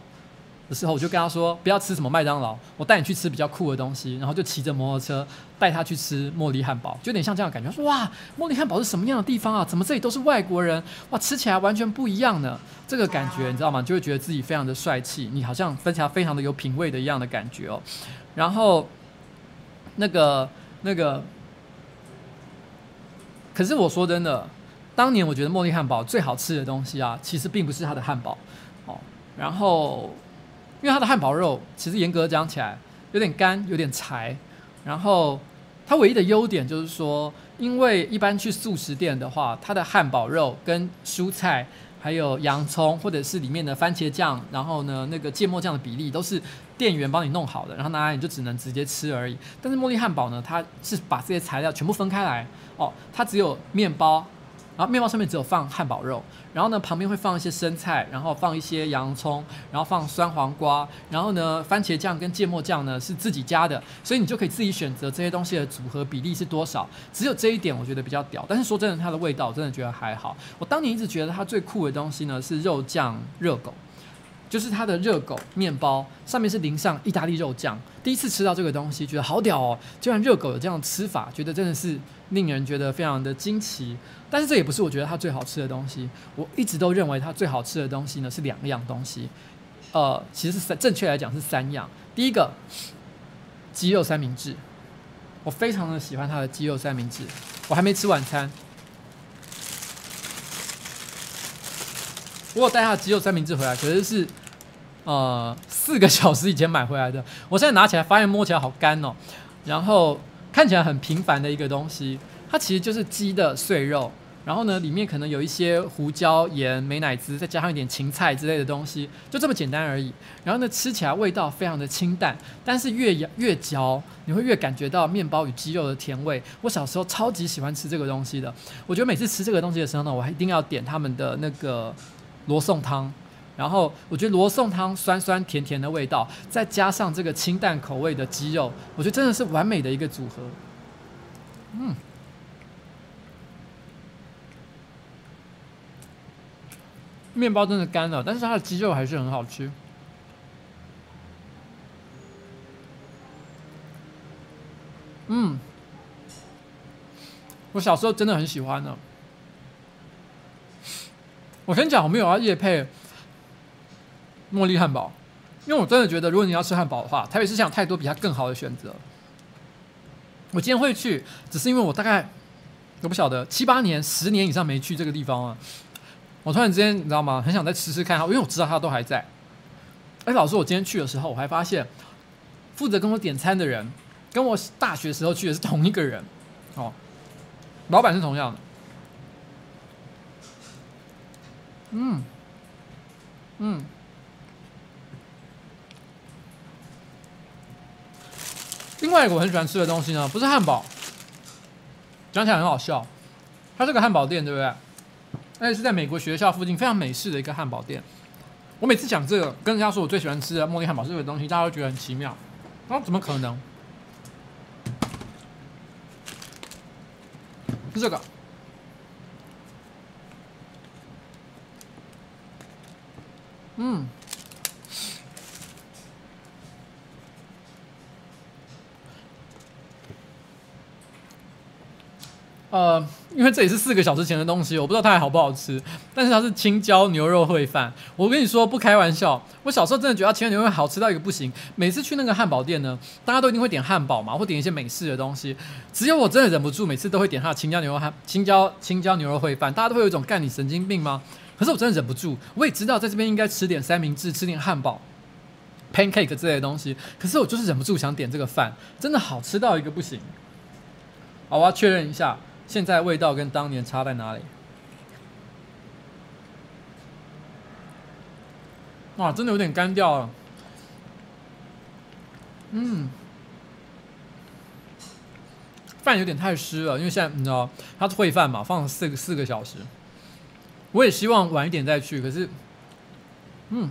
的时候，我就跟他说：“不要吃什么麦当劳，我带你去吃比较酷的东西。”然后就骑着摩托车带他去吃茉莉汉堡，就有点像这样感觉。说：“哇，茉莉汉堡是什么样的地方啊？怎么这里都是外国人？哇，吃起来完全不一样呢。”这个感觉你知道吗？就会觉得自己非常的帅气，你好像分起来非常的有品味的一样的感觉哦。然后那个那个，可是我说真的，当年我觉得茉莉汉堡最好吃的东西啊，其实并不是它的汉堡哦，然后。因为它的汉堡肉其实严格讲起来有点干，有点柴。然后它唯一的优点就是说，因为一般去素食店的话，它的汉堡肉跟蔬菜还有洋葱或者是里面的番茄酱，然后呢那个芥末酱的比例都是店员帮你弄好的，然后拿来你就只能直接吃而已。但是茉莉汉堡呢，它是把这些材料全部分开来哦，它只有面包。然后面包上面只有放汉堡肉，然后呢旁边会放一些生菜，然后放一些洋葱，然后放酸黄瓜，然后呢番茄酱跟芥末酱呢是自己加的，所以你就可以自己选择这些东西的组合比例是多少。只有这一点我觉得比较屌，但是说真的，它的味道我真的觉得还好。我当年一直觉得它最酷的东西呢是肉酱热狗。就是它的热狗面包上面是淋上意大利肉酱，第一次吃到这个东西，觉得好屌哦！居然热狗有这样吃法，觉得真的是令人觉得非常的惊奇。但是这也不是我觉得它最好吃的东西，我一直都认为它最好吃的东西呢是两样东西，呃，其实是，正确来讲是三样。第一个，鸡肉三明治，我非常的喜欢它的鸡肉三明治，我还没吃晚餐。我有带它的鸡肉三明治回来，可是是呃四个小时以前买回来的。我现在拿起来发现摸起来好干哦，然后看起来很平凡的一个东西，它其实就是鸡的碎肉，然后呢里面可能有一些胡椒、盐、美乃滋，再加上一点芹菜之类的东西，就这么简单而已。然后呢吃起来味道非常的清淡，但是越咬越嚼，你会越感觉到面包与鸡肉的甜味。我小时候超级喜欢吃这个东西的，我觉得每次吃这个东西的时候呢，我还一定要点他们的那个。罗宋汤，然后我觉得罗宋汤酸酸甜甜的味道，再加上这个清淡口味的鸡肉，我觉得真的是完美的一个组合。嗯，面包真的干了，但是它的鸡肉还是很好吃。嗯，我小时候真的很喜欢的。我先讲，我没有要业配茉莉汉堡，因为我真的觉得，如果你要吃汉堡的话，台北市场太多比它更好的选择。我今天会去，只是因为我大概我不晓得七八年、十年以上没去这个地方了。我突然之间，你知道吗？很想再吃吃看，因为我知道它都还在。哎，老师，我今天去的时候，我还发现负责跟我点餐的人，跟我大学时候去的是同一个人。哦，老板是同样的。嗯，嗯，另外一个我很喜欢吃的东西呢，不是汉堡，讲起来很好笑，它是个汉堡店，对不对？而且是在美国学校附近非常美式的一个汉堡店。我每次讲这个，跟人家说我最喜欢吃的茉莉汉堡是这个东西，大家都觉得很奇妙。啊，怎么可能？是这个。嗯。呃，因为这也是四个小时前的东西，我不知道它还好不好吃。但是它是青椒牛肉烩饭，我跟你说不开玩笑，我小时候真的觉得青椒牛肉好吃到一个不行。每次去那个汉堡店呢，大家都一定会点汉堡嘛，或点一些美式的东西。只有我真的忍不住，每次都会点它的青椒牛肉汉青椒青椒牛肉烩饭。大家都会有一种干你神经病吗？可是我真的忍不住，我也知道在这边应该吃点三明治，吃点汉堡，pancake 之类的东西。可是我就是忍不住想点这个饭，真的好吃到一个不行。好，我要确认一下。现在味道跟当年差在哪里？哇，真的有点干掉了。嗯，饭有点太湿了，因为现在你知道它是烩饭嘛，放了四个四个小时。我也希望晚一点再去，可是，嗯。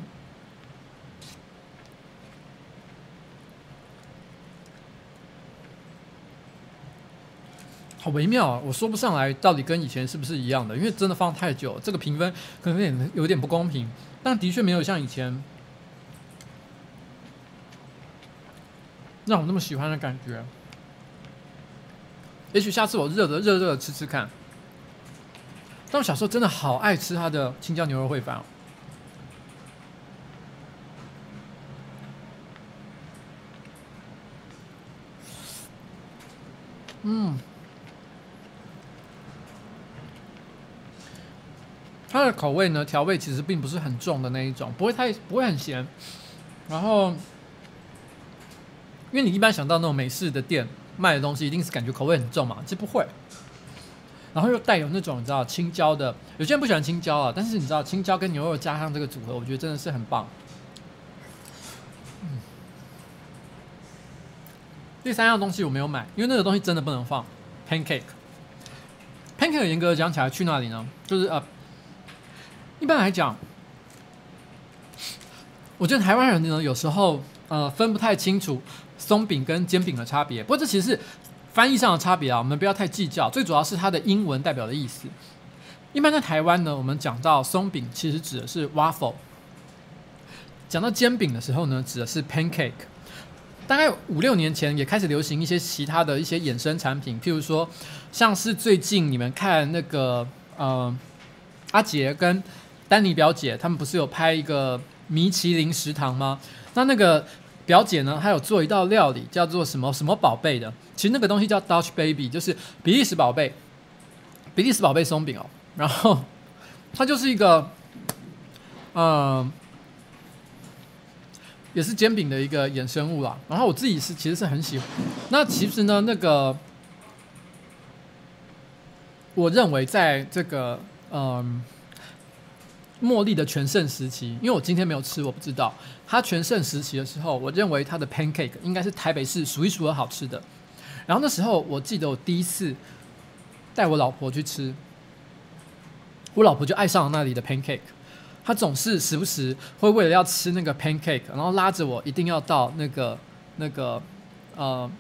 好微妙啊，我说不上来到底跟以前是不是一样的，因为真的放太久，这个评分可能有点有点不公平，但的确没有像以前让我那么喜欢的感觉。也许下次我热的热热的吃吃看。但我小时候真的好爱吃它的青椒牛肉烩饭哦。嗯。它的口味呢，调味其实并不是很重的那一种，不会太不会很咸。然后，因为你一般想到那种美式的店卖的东西，一定是感觉口味很重嘛，其实不会。然后又带有那种你知道青椒的，有些人不喜欢青椒啊，但是你知道青椒跟牛肉加上这个组合，我觉得真的是很棒。嗯。第三样东西我没有买，因为那个东西真的不能放。Pancake。Pancake 严格讲起来去哪里呢？就是呃。一般来讲，我觉得台湾人呢，有时候呃分不太清楚松饼跟煎饼的差别。不过这其实是翻译上的差别啊，我们不要太计较。最主要是它的英文代表的意思。一般在台湾呢，我们讲到松饼，其实指的是 waffle；讲到煎饼的时候呢，指的是 pancake。大概五六年前也开始流行一些其他的一些衍生产品，譬如说像是最近你们看那个呃阿杰跟丹尼表姐他们不是有拍一个米其林食堂吗？那那个表姐呢，她有做一道料理叫做什么什么宝贝的，其实那个东西叫 Dutch Baby，就是比利时宝贝，比利时宝贝松饼哦。然后它就是一个，嗯、也是煎饼的一个衍生物啦。然后我自己是其实是很喜欢。那其实呢，那个我认为在这个嗯。茉莉的全盛时期，因为我今天没有吃，我不知道。它全盛时期的时候，我认为它的 pancake 应该是台北市数一数二好吃的。然后那时候，我记得我第一次带我老婆去吃，我老婆就爱上了那里的 pancake。她总是时不时会为了要吃那个 pancake，然后拉着我一定要到那个那个呃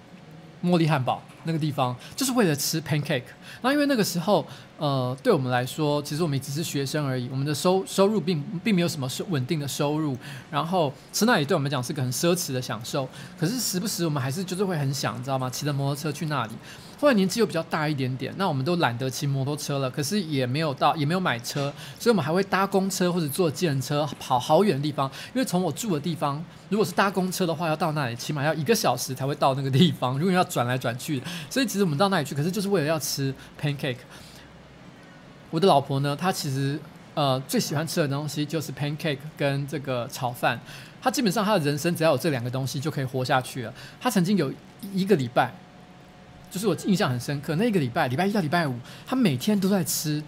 茉莉汉堡那个地方，就是为了吃 pancake。那因为那个时候，呃，对我们来说，其实我们也只是学生而已，我们的收收入并并没有什么是稳定的收入，然后吃那里对我们讲是个很奢侈的享受。可是时不时我们还是就是会很想，你知道吗？骑着摩托车去那里。后来年纪又比较大一点点，那我们都懒得骑摩托车了，可是也没有到，也没有买车，所以我们还会搭公车或者坐计程车跑好远的地方。因为从我住的地方，如果是搭公车的话，要到那里起码要一个小时才会到那个地方，如果要转来转去，所以其实我们到那里去，可是就是为了要吃 pancake。我的老婆呢，她其实呃最喜欢吃的东西就是 pancake 跟这个炒饭。她基本上她的人生只要有这两个东西就可以活下去了。她曾经有一个礼拜。就是我印象很深刻，那一个礼拜，礼拜一到礼拜五，她每天都在吃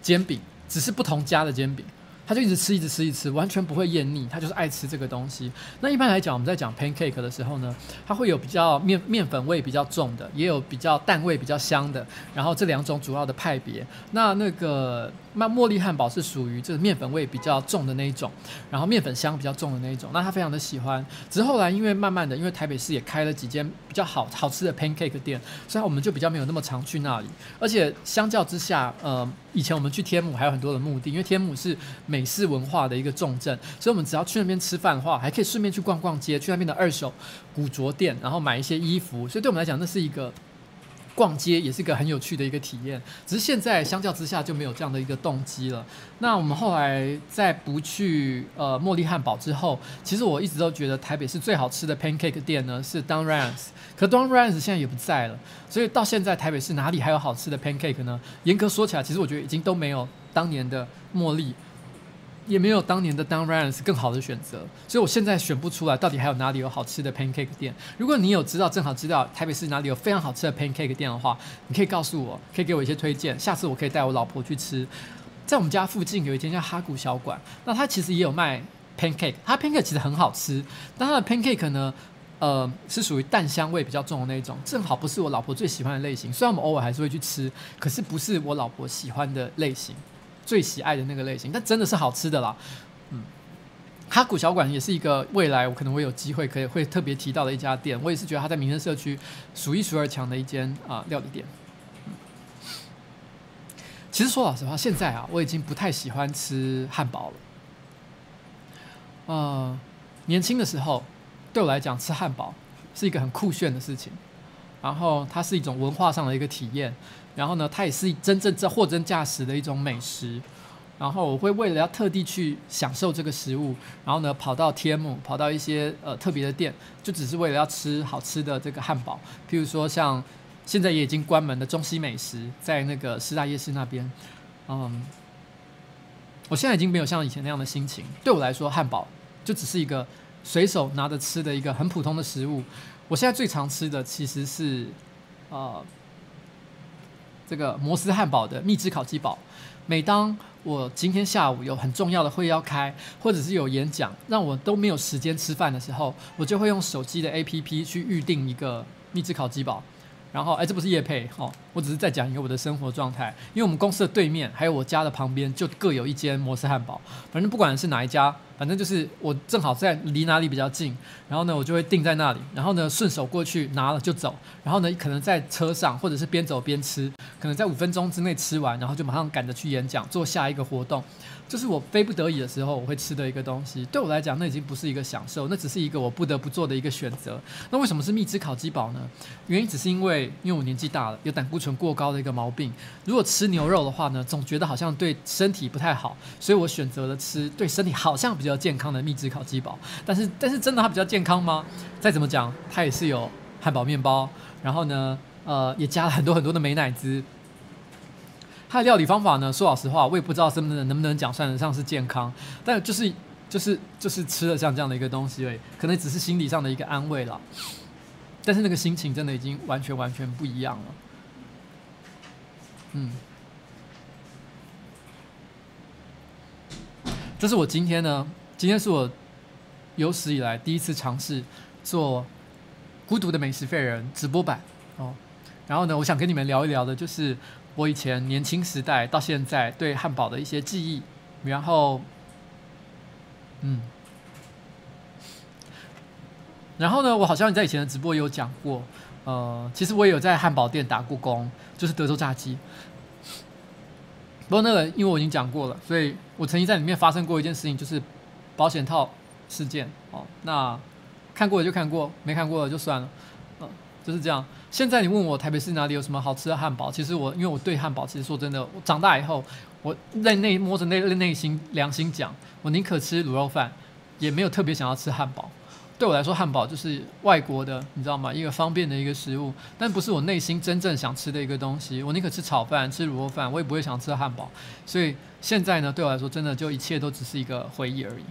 煎饼，只是不同家的煎饼。他就一直吃，一直吃，一直吃，完全不会厌腻。他就是爱吃这个东西。那一般来讲，我们在讲 pancake 的时候呢，它会有比较面面粉味比较重的，也有比较蛋味比较香的。然后这两种主要的派别。那那个那茉莉汉堡是属于这个面粉味比较重的那一种，然后面粉香比较重的那一种。那他非常的喜欢。只是后来因为慢慢的，因为台北市也开了几间比较好好吃的 pancake 店，所以我们就比较没有那么常去那里。而且相较之下，呃。以前我们去天母还有很多的目的，因为天母是美式文化的一个重镇，所以我们只要去那边吃饭的话，还可以顺便去逛逛街，去那边的二手古着店，然后买一些衣服。所以对我们来讲，那是一个逛街，也是一个很有趣的一个体验。只是现在相较之下就没有这样的一个动机了。那我们后来在不去呃茉莉汉堡之后，其实我一直都觉得台北市最好吃的 pancake 店呢是 Don Rans，。可 Don Rans 现在也不在了，所以到现在台北市哪里还有好吃的 pancake 呢？严格说起来，其实我觉得已经都没有当年的茉莉，也没有当年的 Don r a n s 更好的选择。所以我现在选不出来到底还有哪里有好吃的 pancake 店。如果你有知道，正好知道台北市哪里有非常好吃的 pancake 店的话，你可以告诉我，可以给我一些推荐，下次我可以带我老婆去吃。在我们家附近有一间叫哈古小馆，那它其实也有卖 pancake，它 pancake 其实很好吃，但它的 pancake 呢？呃，是属于蛋香味比较重的那种，正好不是我老婆最喜欢的类型。虽然我们偶尔还是会去吃，可是不是我老婆喜欢的类型，最喜爱的那个类型。但真的是好吃的啦，嗯。哈古小馆也是一个未来我可能会有机会可以会特别提到的一家店。我也是觉得它在民生社区数一数二强的一间啊、料理店。其实说老实话，现在啊，我已经不太喜欢吃汉堡了。呃，年轻的时候。对我来讲，吃汉堡是一个很酷炫的事情，然后它是一种文化上的一个体验，然后呢，它也是真正在货真价实的一种美食，然后我会为了要特地去享受这个食物，然后呢，跑到天母，跑到一些呃特别的店，就只是为了要吃好吃的这个汉堡，譬如说像现在也已经关门的中西美食，在那个师大夜市那边，嗯，我现在已经没有像以前那样的心情，对我来说，汉堡就只是一个。随手拿着吃的一个很普通的食物，我现在最常吃的其实是，呃，这个摩斯汉堡的蜜汁烤鸡堡。每当我今天下午有很重要的会要开，或者是有演讲，让我都没有时间吃饭的时候，我就会用手机的 APP 去预定一个蜜汁烤鸡堡。然后，哎，这不是叶配哦，我只是在讲一个我的生活状态。因为我们公司的对面还有我家的旁边，就各有一间摩斯汉堡。反正不管是哪一家。反正就是我正好在离哪里比较近，然后呢，我就会定在那里，然后呢，顺手过去拿了就走，然后呢，可能在车上或者是边走边吃，可能在五分钟之内吃完，然后就马上赶着去演讲，做下一个活动。就是我非不得已的时候，我会吃的一个东西。对我来讲，那已经不是一个享受，那只是一个我不得不做的一个选择。那为什么是蜜汁烤鸡堡呢？原因只是因为，因为我年纪大了，有胆固醇过高的一个毛病。如果吃牛肉的话呢，总觉得好像对身体不太好，所以我选择了吃对身体好像比较健康的蜜汁烤鸡堡。但是，但是真的它比较健康吗？再怎么讲，它也是有汉堡面包，然后呢，呃，也加了很多很多的美乃滋。它的料理方法呢？说老实话，我也不知道能不能能不能讲算得上是健康，但就是就是就是吃了像这样的一个东西而已，可能只是心理上的一个安慰了。但是那个心情真的已经完全完全不一样了。嗯，这是我今天呢，今天是我有史以来第一次尝试做《孤独的美食废人》直播版哦。然后呢，我想跟你们聊一聊的，就是。我以前年轻时代到现在对汉堡的一些记忆，然后，嗯，然后呢，我好像在以前的直播有讲过，呃，其实我也有在汉堡店打过工，就是德州炸鸡。不过那个，因为我已经讲过了，所以我曾经在里面发生过一件事情，就是保险套事件。哦，那看过的就看过，没看过的就算了，嗯，就是这样。现在你问我台北市哪里有什么好吃的汉堡？其实我因为我对汉堡，其实说真的，我长大以后，我在内摸着内内心良心讲，我宁可吃卤肉饭，也没有特别想要吃汉堡。对我来说，汉堡就是外国的，你知道吗？一个方便的一个食物，但不是我内心真正想吃的一个东西。我宁可吃炒饭、吃卤肉饭，我也不会想吃汉堡。所以现在呢，对我来说，真的就一切都只是一个回忆而已。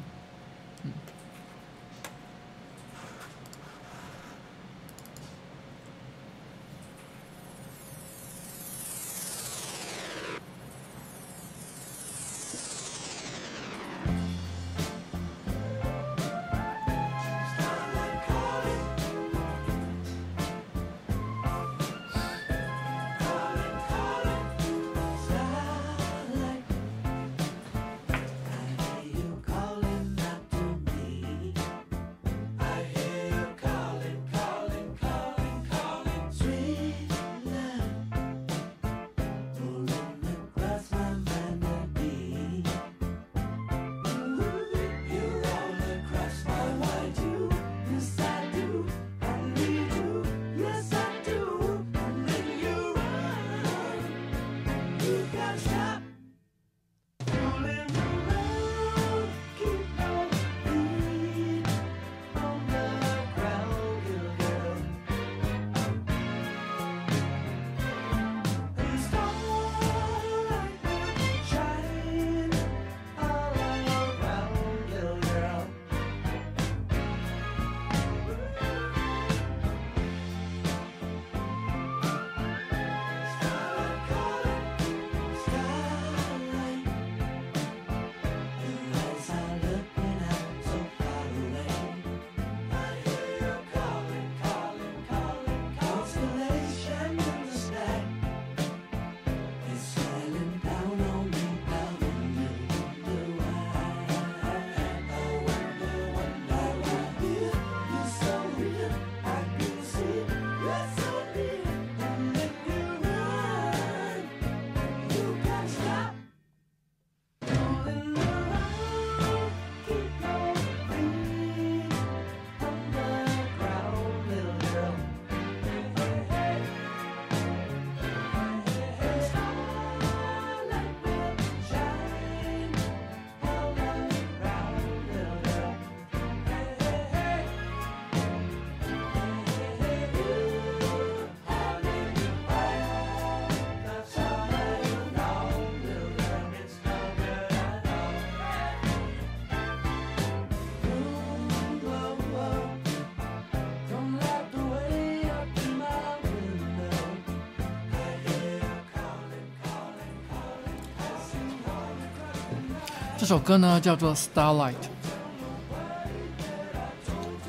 这首歌呢叫做《Starlight》，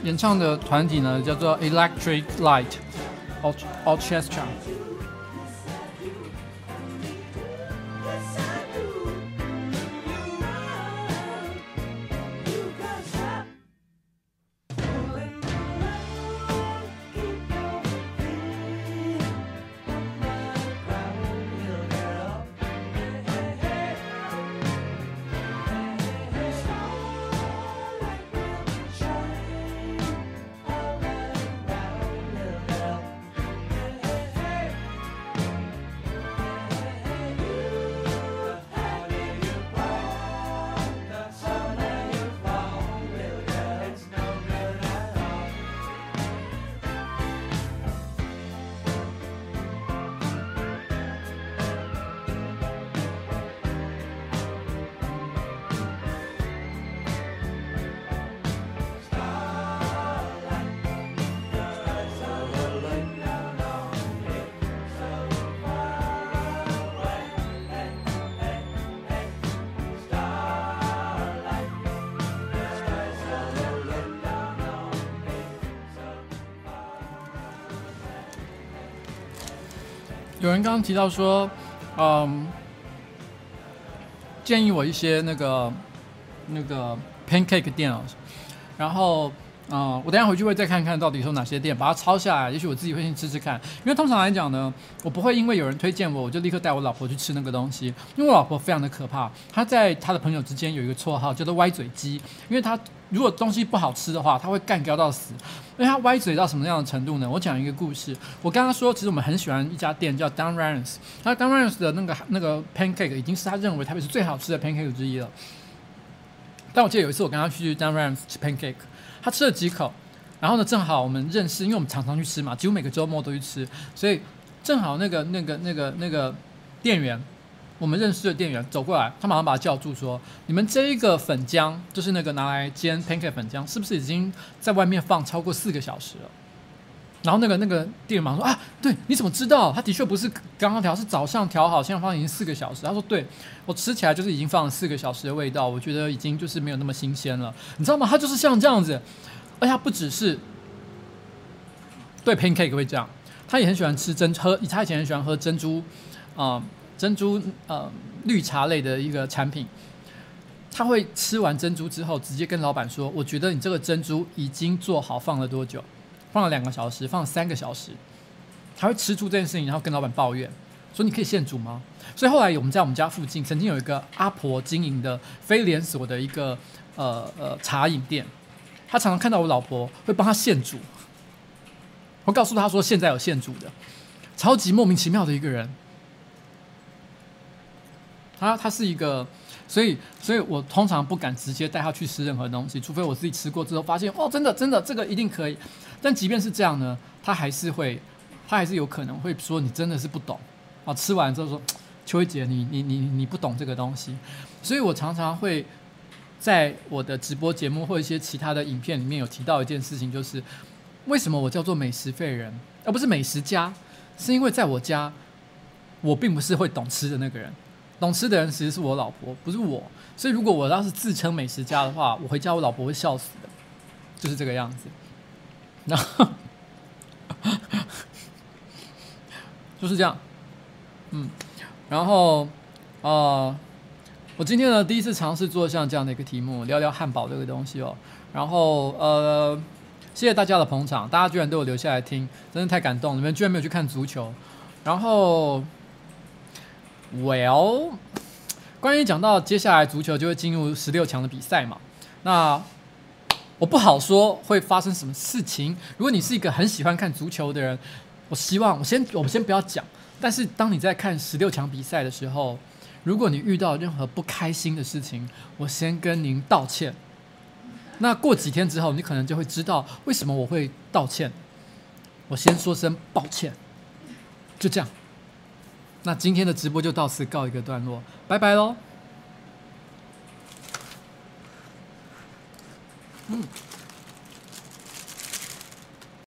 演唱的团体呢叫做 Electric Light Orchestra。有人刚刚提到说，嗯，建议我一些那个那个 pancake 店哦，然后，嗯，我等下回去会再看看到底有哪些店，把它抄下来，也许我自己会先吃吃看。因为通常来讲呢，我不会因为有人推荐我，我就立刻带我老婆去吃那个东西。因为我老婆非常的可怕，她在她的朋友之间有一个绰号叫做歪嘴鸡，因为她如果东西不好吃的话，她会干譙到死。因为她歪嘴到什么样的程度呢？我讲一个故事。我刚刚说，其实我们很喜欢一家店叫 Don Rance，他 Don Rance 的那个那个 pancake 已经是他认为台北是最好吃的 pancake 之一了。但我记得有一次我跟他去 Dan Rans 吃 pancake，他吃了几口，然后呢，正好我们认识，因为我们常常去吃嘛，几乎每个周末都去吃，所以正好那个那个那个那个店员。我们认识的店员走过来，他马上把他叫住，说：“你们这一个粉浆，就是那个拿来煎 pancake 粉浆，是不是已经在外面放超过四个小时了？”然后那个那个店员说：“啊，对，你怎么知道？他的确不是刚刚调，是早上调好，现在放已经四个小时。”他说：“对，我吃起来就是已经放了四个小时的味道，我觉得已经就是没有那么新鲜了，你知道吗？他就是像这样子，而且他不只是对 pancake 会这样，他也很喜欢吃珍喝，他以前很喜欢喝珍珠啊。”珍珠呃绿茶类的一个产品，他会吃完珍珠之后，直接跟老板说：“我觉得你这个珍珠已经做好放了多久？放了两个小时，放了三个小时。”他会吃出这件事情，然后跟老板抱怨说：“你可以现煮吗？”所以后来我们在我们家附近曾经有一个阿婆经营的非连锁的一个呃呃茶饮店，他常常看到我老婆会帮他现煮，我告诉他说：“现在有现煮的，超级莫名其妙的一个人。”他他是一个，所以所以我通常不敢直接带他去吃任何东西，除非我自己吃过之后发现哦，真的真的这个一定可以。但即便是这样呢，他还是会，他还是有可能会说你真的是不懂啊。吃完之后说，秋怡姐，你你你你不懂这个东西。所以我常常会在我的直播节目或一些其他的影片里面有提到一件事情，就是为什么我叫做美食废人而不是美食家，是因为在我家，我并不是会懂吃的那个人。懂吃的人其实是我老婆，不是我。所以如果我要是自称美食家的话，我回家我老婆会笑死的，就是这个样子。然后就是这样，嗯，然后呃，我今天呢第一次尝试做像这样的一个题目，聊聊汉堡这个东西哦。然后呃，谢谢大家的捧场，大家居然都有留下来听，真的太感动了。你们居然没有去看足球，然后。Well，关于讲到接下来足球就会进入十六强的比赛嘛，那我不好说会发生什么事情。如果你是一个很喜欢看足球的人，我希望我先我们先不要讲。但是当你在看十六强比赛的时候，如果你遇到任何不开心的事情，我先跟您道歉。那过几天之后，你可能就会知道为什么我会道歉。我先说声抱歉，就这样。那今天的直播就到此告一个段落，拜拜喽。嗯。